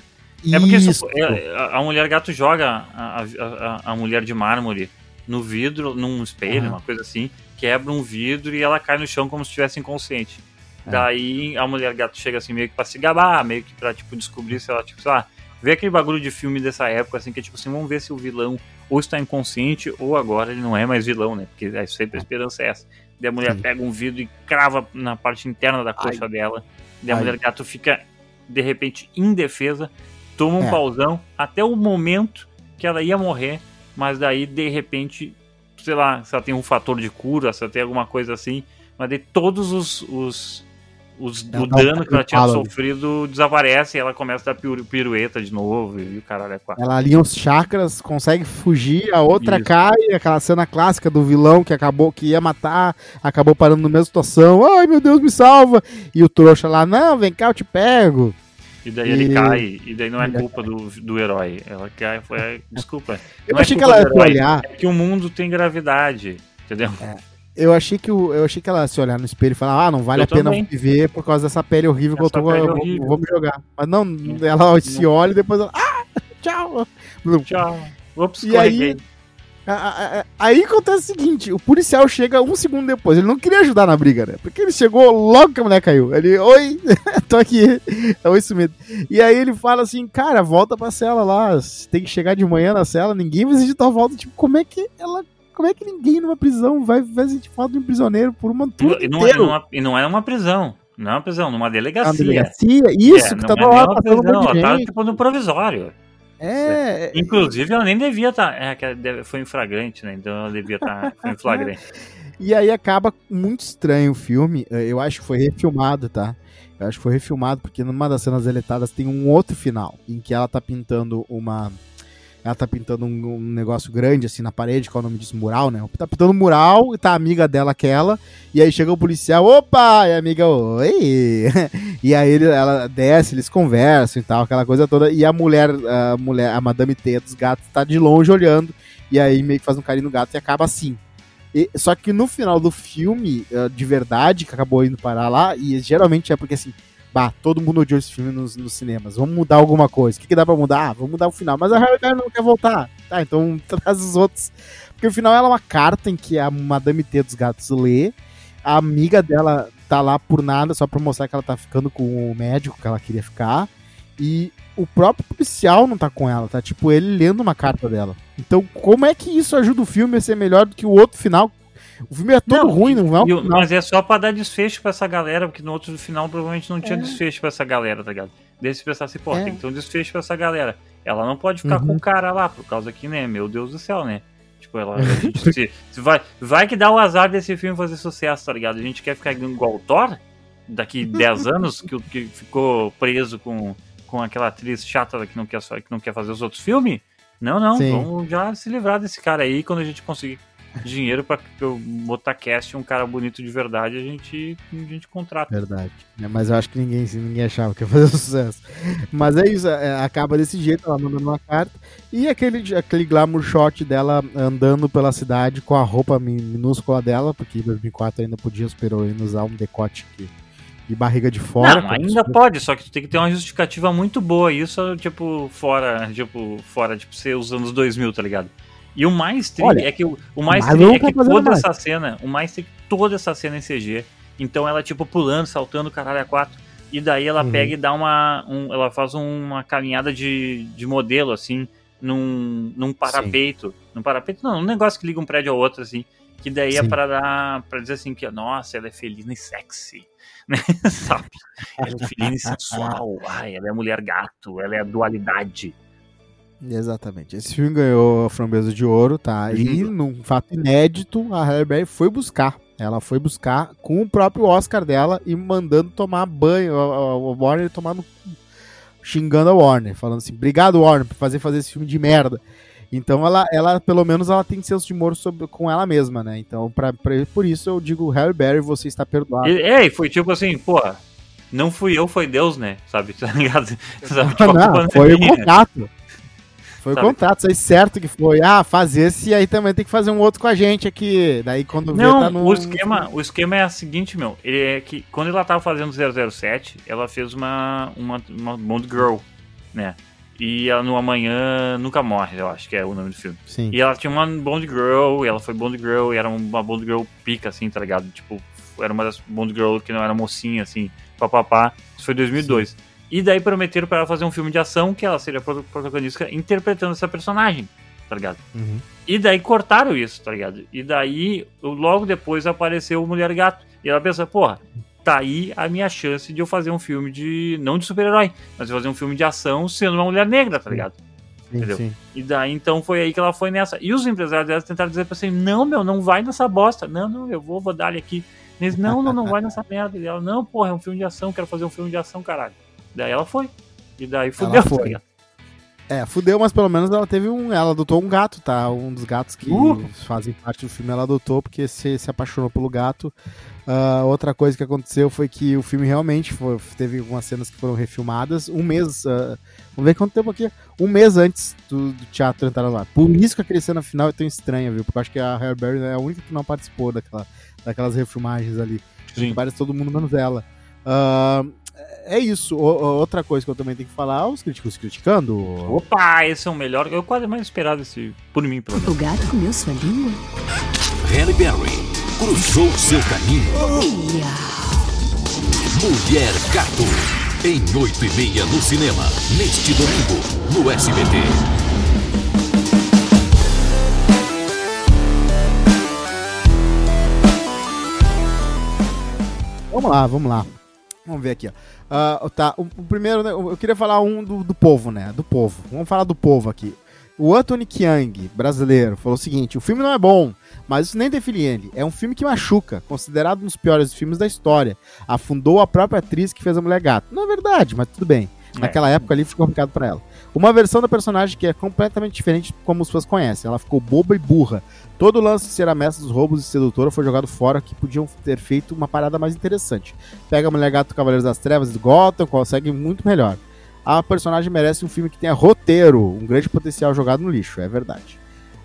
Speaker 2: É porque isso. É, a, a mulher gato joga a, a, a mulher de mármore no vidro, num espelho, uma coisa assim, quebra um vidro e ela cai no chão como se estivesse inconsciente. É. Daí a mulher gato chega assim meio que pra se gabar, meio que pra, tipo, descobrir se ela, tipo, sei lá, ver aquele bagulho de filme dessa época, assim, que é tipo assim, vamos ver se o vilão ou está inconsciente ou agora ele não é mais vilão, né? Porque é sempre a esperança é essa. Daí a mulher Sim. pega um vidro e crava na parte interna da coxa Ai. dela. Daí a Ai. mulher gato fica, de repente, indefesa, toma um é. pausão até o momento que ela ia morrer, mas daí, de repente, sei lá, se ela tem um fator de cura, se ela tem alguma coisa assim, mas daí todos os, os os, o dano que ela tinha sofrido desaparece e ela começa a dar pirueta de novo e o caralho é quatro.
Speaker 3: Ela alinha os chakras, consegue fugir, a outra Isso. cai, aquela cena clássica do vilão que acabou, que ia matar, acabou parando na mesma situação, ai meu Deus, me salva! E o trouxa lá, não, vem cá, eu te pego.
Speaker 2: E daí e... ele cai, e daí não é culpa do, do herói. Ela cai, foi. Desculpa.
Speaker 3: Eu achei é que ela ia olhar.
Speaker 2: É que o mundo tem gravidade, entendeu?
Speaker 3: É. Eu achei que o, eu achei que ela se olhar no espelho e falar, ah, não vale eu a pena viver por causa dessa pele horrível essa que eu tô, eu, horrível. vou me jogar. Mas não, ela se olha e depois ela, ah, tchau.
Speaker 2: Tchau.
Speaker 3: Ops, e aí, aí acontece o seguinte, o policial chega um segundo depois, ele não queria ajudar na briga, né? Porque ele chegou logo que a mulher caiu. Ele, oi, tô aqui. É isso mesmo. E aí ele fala assim, cara, volta pra cela lá, tem que chegar de manhã na cela, ninguém vai exigir tua volta. Tipo, como é que ela como é que ninguém numa prisão vai, vai sentir falta de um prisioneiro por uma
Speaker 2: turma e, não é e não é uma prisão. Não é uma prisão, numa delegacia. Uma
Speaker 3: delegacia, isso, é, que tá do lado,
Speaker 2: tá prisão, ela tá tipo no provisório.
Speaker 3: É.
Speaker 2: é. Inclusive, ela nem devia estar. Tá, é, foi em flagrante, né? Então ela devia estar tá, em flagrante.
Speaker 3: e aí acaba muito estranho o filme. Eu acho que foi refilmado, tá? Eu acho que foi refilmado, porque numa das cenas deletadas tem um outro final, em que ela tá pintando uma ela tá pintando um, um, negócio grande assim na parede, qual é o nome disso? Mural, né? Tá pintando mural e tá a amiga dela aquela. E aí chega o policial, opa! E a amiga, oi! e aí ele, ela desce, eles conversam e tal, aquela coisa toda. E a mulher, a mulher, a Madame T dos gatos, tá de longe olhando. E aí meio que faz um carinho no gato e acaba assim. E, só que no final do filme, uh, de verdade, que acabou indo parar lá, e geralmente é porque assim bah, todo mundo odiou esse filme nos, nos cinemas, vamos mudar alguma coisa. O que, que dá pra mudar? Ah, vamos mudar o final. Mas a Harry não quer voltar. Tá, então traz os outros. Porque o final ela é uma carta em que a Madame T dos Gatos lê, a amiga dela tá lá por nada, só pra mostrar que ela tá ficando com o médico que ela queria ficar. E o próprio policial não tá com ela, tá? Tipo, ele lendo uma carta dela. Então, como é que isso ajuda o filme a ser melhor do que o outro final o filme é todo não, ruim, não é?
Speaker 2: Um... Mas é só pra dar desfecho pra essa galera, porque no outro final provavelmente não tinha é. desfecho pra essa galera, tá ligado? Daí se pensar assim, pô, é. tem que ter um desfecho pra essa galera. Ela não pode ficar uhum. com o cara lá, por causa que, né, meu Deus do céu, né? Tipo, ela, gente, se, se vai, vai que dá o azar desse filme fazer sucesso, tá ligado? A gente quer ficar igual o Thor, daqui 10 anos, que, que ficou preso com, com aquela atriz chata que não quer, que não quer fazer os outros filmes. Não, não, Sim. vamos já se livrar desse cara aí quando a gente conseguir dinheiro para eu botar cast um cara bonito de verdade, a gente, a gente contrata.
Speaker 3: Verdade. É, mas eu acho que ninguém, ninguém achava que ia fazer sucesso. Mas é isso, é, acaba desse jeito, ela mandando uma carta. E aquele, aquele glamour shot dela andando pela cidade com a roupa minúscula dela, porque em 2004 ainda podia superou heroínas usar um decote aqui e barriga de fora.
Speaker 2: Não, ainda pode, só que tu tem que ter uma justificativa muito boa. Isso, tipo, fora, tipo, fora, tipo, ser os anos 2000, tá ligado? E o mais triste é que o, o mais triste é que toda mais. essa cena, o mais triste é toda essa cena é em CG. Então ela, tipo, pulando, saltando, caralho, a quatro. E daí ela uhum. pega e dá uma. Um, ela faz uma caminhada de, de modelo, assim, num, num parapeito. Sim. Num parapeito, não, um negócio que liga um prédio ao outro, assim. Que daí é Sim. é pra dar. pra dizer assim que, nossa, ela é feliz e sexy. Né? Sabe? Ela é feliz e sensual. Ai, ela é mulher gato, ela é a dualidade.
Speaker 3: Exatamente. Esse filme ganhou a Framboesa de Ouro, tá? E, num fato inédito, a Halle Berry foi buscar. Ela foi buscar com o próprio Oscar dela e mandando tomar banho, o Warner tomar no xingando a Warner, falando assim, obrigado Warner por fazer fazer esse filme de merda. Então ela, ela pelo menos ela tem senso de humor sobre, com ela mesma, né? Então pra, pra, por isso eu digo, Halle Berry, você está perdoado.
Speaker 2: É, e foi tipo assim, pô, não fui eu, foi Deus, né? Sabe, tá ligado? Sabe,
Speaker 3: tipo, não, foi o contato. Foi sabe? o contrato, aí certo que foi. Ah, faz esse e aí também tem que fazer um outro com a gente aqui. Daí quando
Speaker 2: Não, vê, tá no... o esquema, o esquema é o seguinte, meu. Ele é que quando ela tava fazendo 007, ela fez uma uma, uma Bond Girl, né? E ela no Amanhã Nunca Morre, eu acho que é o nome do filme.
Speaker 3: Sim.
Speaker 2: E ela tinha uma Bond Girl, e ela foi Bond Girl, e era uma Bond Girl pica, assim, tá ligado? Tipo, era uma das Bond Girl que não era mocinha, assim, papapá. Isso foi 2002. Sim. E daí prometeram para ela fazer um filme de ação que ela seria protagonista interpretando essa personagem, tá ligado?
Speaker 3: Uhum.
Speaker 2: E daí cortaram isso, tá ligado? E daí, logo depois apareceu o Mulher Gato. E ela pensa, porra, tá aí a minha chance de eu fazer um filme de. não de super-herói, mas de fazer um filme de ação sendo uma mulher negra, tá ligado? Sim, Entendeu? Sim. E daí então foi aí que ela foi nessa. E os empresários dela tentaram dizer pra você: não, meu, não vai nessa bosta. Não, não, eu vou, vou dar ele aqui. Eles, não, não, não vai nessa merda. E ela, não, porra, é um filme de ação, quero fazer um filme de ação, caralho. Daí ela foi. E daí fudeu, ela foi. Tá
Speaker 3: é, fudeu, mas pelo menos ela teve um. Ela adotou um gato, tá? Um dos gatos que uh! fazem parte do filme ela adotou, porque se, se apaixonou pelo gato. Uh, outra coisa que aconteceu foi que o filme realmente foi, teve algumas cenas que foram refilmadas um mês. Uh, vamos ver quanto tempo aqui. Um mês antes do, do teatro entrar lá. Por isso que aquele cena final é tão estranha, viu? Porque eu acho que a Halle Berry é a única que não participou daquela, daquelas refilmagens ali.
Speaker 2: Sim.
Speaker 3: Parece todo mundo menos ela. Uh, é isso. O, outra coisa que eu também tenho que falar, os críticos criticando.
Speaker 2: Opa, esse é o melhor. Eu quase mais esperado esse por mim, pelo
Speaker 8: O gato comeu sua língua?
Speaker 4: Halle Berry cruzou seu caminho. Mulher Gato. Em 8 e meia no cinema. Neste domingo, no SBT.
Speaker 3: Vamos lá, vamos lá. Vamos ver aqui, ó. Uh, tá, o, o, primeiro, né, eu queria falar um do, do povo, né? Do povo. Vamos falar do povo aqui. O Anthony Kiang, brasileiro, falou o seguinte: o filme não é bom, mas isso nem define ele. É um filme que machuca, considerado um dos piores filmes da história. Afundou a própria atriz que fez a Mulher Gato. Não é verdade, mas tudo bem. Naquela é. época ali ficou complicado para ela. Uma versão da personagem que é completamente diferente como as pessoas conhecem. Ela ficou boba e burra. Todo o lance de ser a mestra dos roubos e sedutora foi jogado fora que podiam ter feito uma parada mais interessante. Pega a Mulher Gato Cavaleiros das Trevas e Gotham, consegue muito melhor. A personagem merece um filme que tenha roteiro, um grande potencial jogado no lixo, é verdade.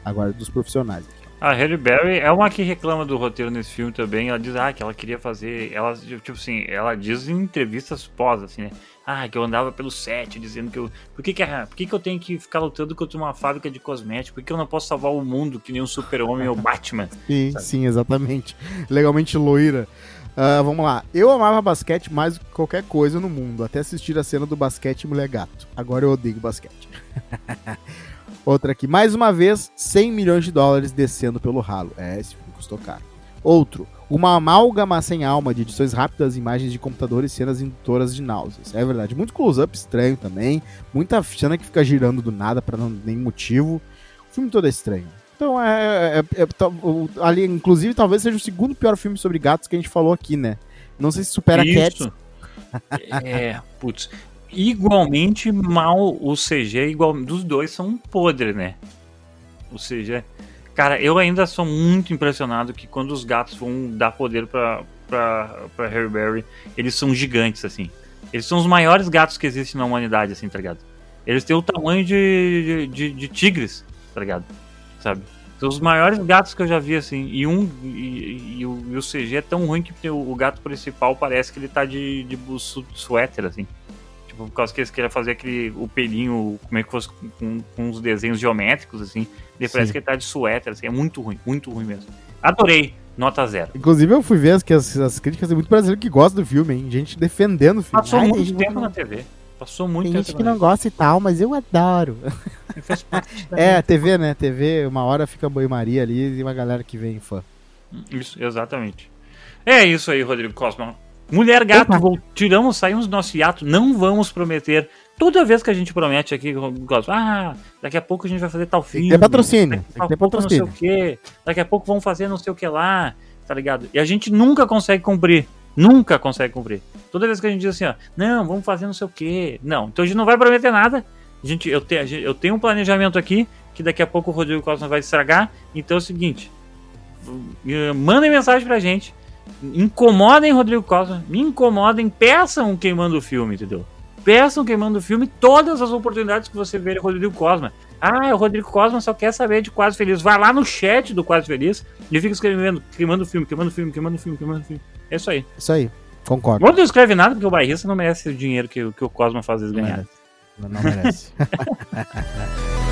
Speaker 3: Agora, dos profissionais.
Speaker 2: A Halle Berry é uma que reclama do roteiro nesse filme também. Ela diz ah, que ela queria fazer. Ela, tipo assim, ela diz em entrevistas pós, assim, né? Ah, que eu andava pelo set dizendo que eu. Por que, que, por que, que eu tenho que ficar lutando contra uma fábrica de cosméticos? Por que eu não posso salvar o mundo que nem um super-homem ou Batman?
Speaker 3: Sim, sim, exatamente. Legalmente loira. Uh, vamos lá. Eu amava basquete mais do que qualquer coisa no mundo, até assistir a cena do basquete Mulher Gato. Agora eu odeio basquete. Outra aqui. Mais uma vez, 100 milhões de dólares descendo pelo ralo. É, esse filme custou caro. Outro. Uma amálgama sem alma de edições rápidas, imagens de computador e cenas indutoras de náuseas. É verdade. Muito close-up estranho também. Muita cena que fica girando do nada para nenhum motivo. O filme todo é estranho. Então, é, é, é, é ali, inclusive, talvez seja o segundo pior filme sobre gatos que a gente falou aqui, né? Não sei se supera
Speaker 2: Isso. Cats. é, putz. Igualmente mal o CG, igual dos dois são podre, né? O CG. Cara, eu ainda sou muito impressionado que quando os gatos vão dar poder pra, pra, pra Harry Berry, eles são gigantes, assim. Eles são os maiores gatos que existem na humanidade, assim, tá ligado? Eles têm o tamanho de, de, de tigres, tá ligado? sabe? São os maiores gatos que eu já vi, assim. E um. E, e, o, e o, CG é tão ruim que o, o, gato principal parece que ele tá de, de suéter, assim. Tipo, por causa que eles queriam fazer aquele. O pelinho, como é que fosse, com, com uns desenhos geométricos, assim. Ele parece que ele tá de suéter, assim. É muito ruim, muito ruim mesmo. Adorei. Nota zero.
Speaker 3: Inclusive, eu fui ver que as, as críticas tem muito brasileiro que gosta do filme, hein? Gente defendendo o filme.
Speaker 2: Passou Ai, muito tempo na TV. Passou muito
Speaker 3: Tem gente que não gosta e tal, mas eu adoro. é, TV, né? TV, uma hora fica banho-maria ali e uma galera que vem fã.
Speaker 2: Isso, exatamente. É isso aí, Rodrigo Cosma. Mulher Gato, vou, tiramos, saímos do nosso hiato, não vamos prometer. Toda vez que a gente promete aqui, ah, daqui a pouco a gente vai fazer tal filme.
Speaker 3: Tem patrocínio.
Speaker 2: Daqui a pouco patrocínio. não sei o quê. Daqui a pouco vamos fazer não sei o que lá, tá ligado? E a gente nunca consegue cumprir. Nunca consegue cumprir. Toda vez que a gente diz assim, ó, não, vamos fazer não sei o quê. Não, então a gente não vai prometer nada. A gente, eu, te, eu tenho um planejamento aqui que daqui a pouco o Rodrigo Costa vai estragar. Então é o seguinte: mandem mensagem pra gente. Incomodem Rodrigo Costa, me incomodem, peçam queimando o filme, entendeu? Peçam queimando o filme todas as oportunidades que você vê Rodrigo Cosma. Ah, o Rodrigo Cosma só quer saber de Quase Feliz. Vai lá no chat do Quase Feliz e fica escrevendo, queimando o filme, queimando o filme, queimando o filme, queimando o filme. É isso aí.
Speaker 3: Isso aí, concordo.
Speaker 2: Não escreve nada porque o bairrista não merece o dinheiro que, que o Cosma faz eles ganharem.
Speaker 3: Não, não merece.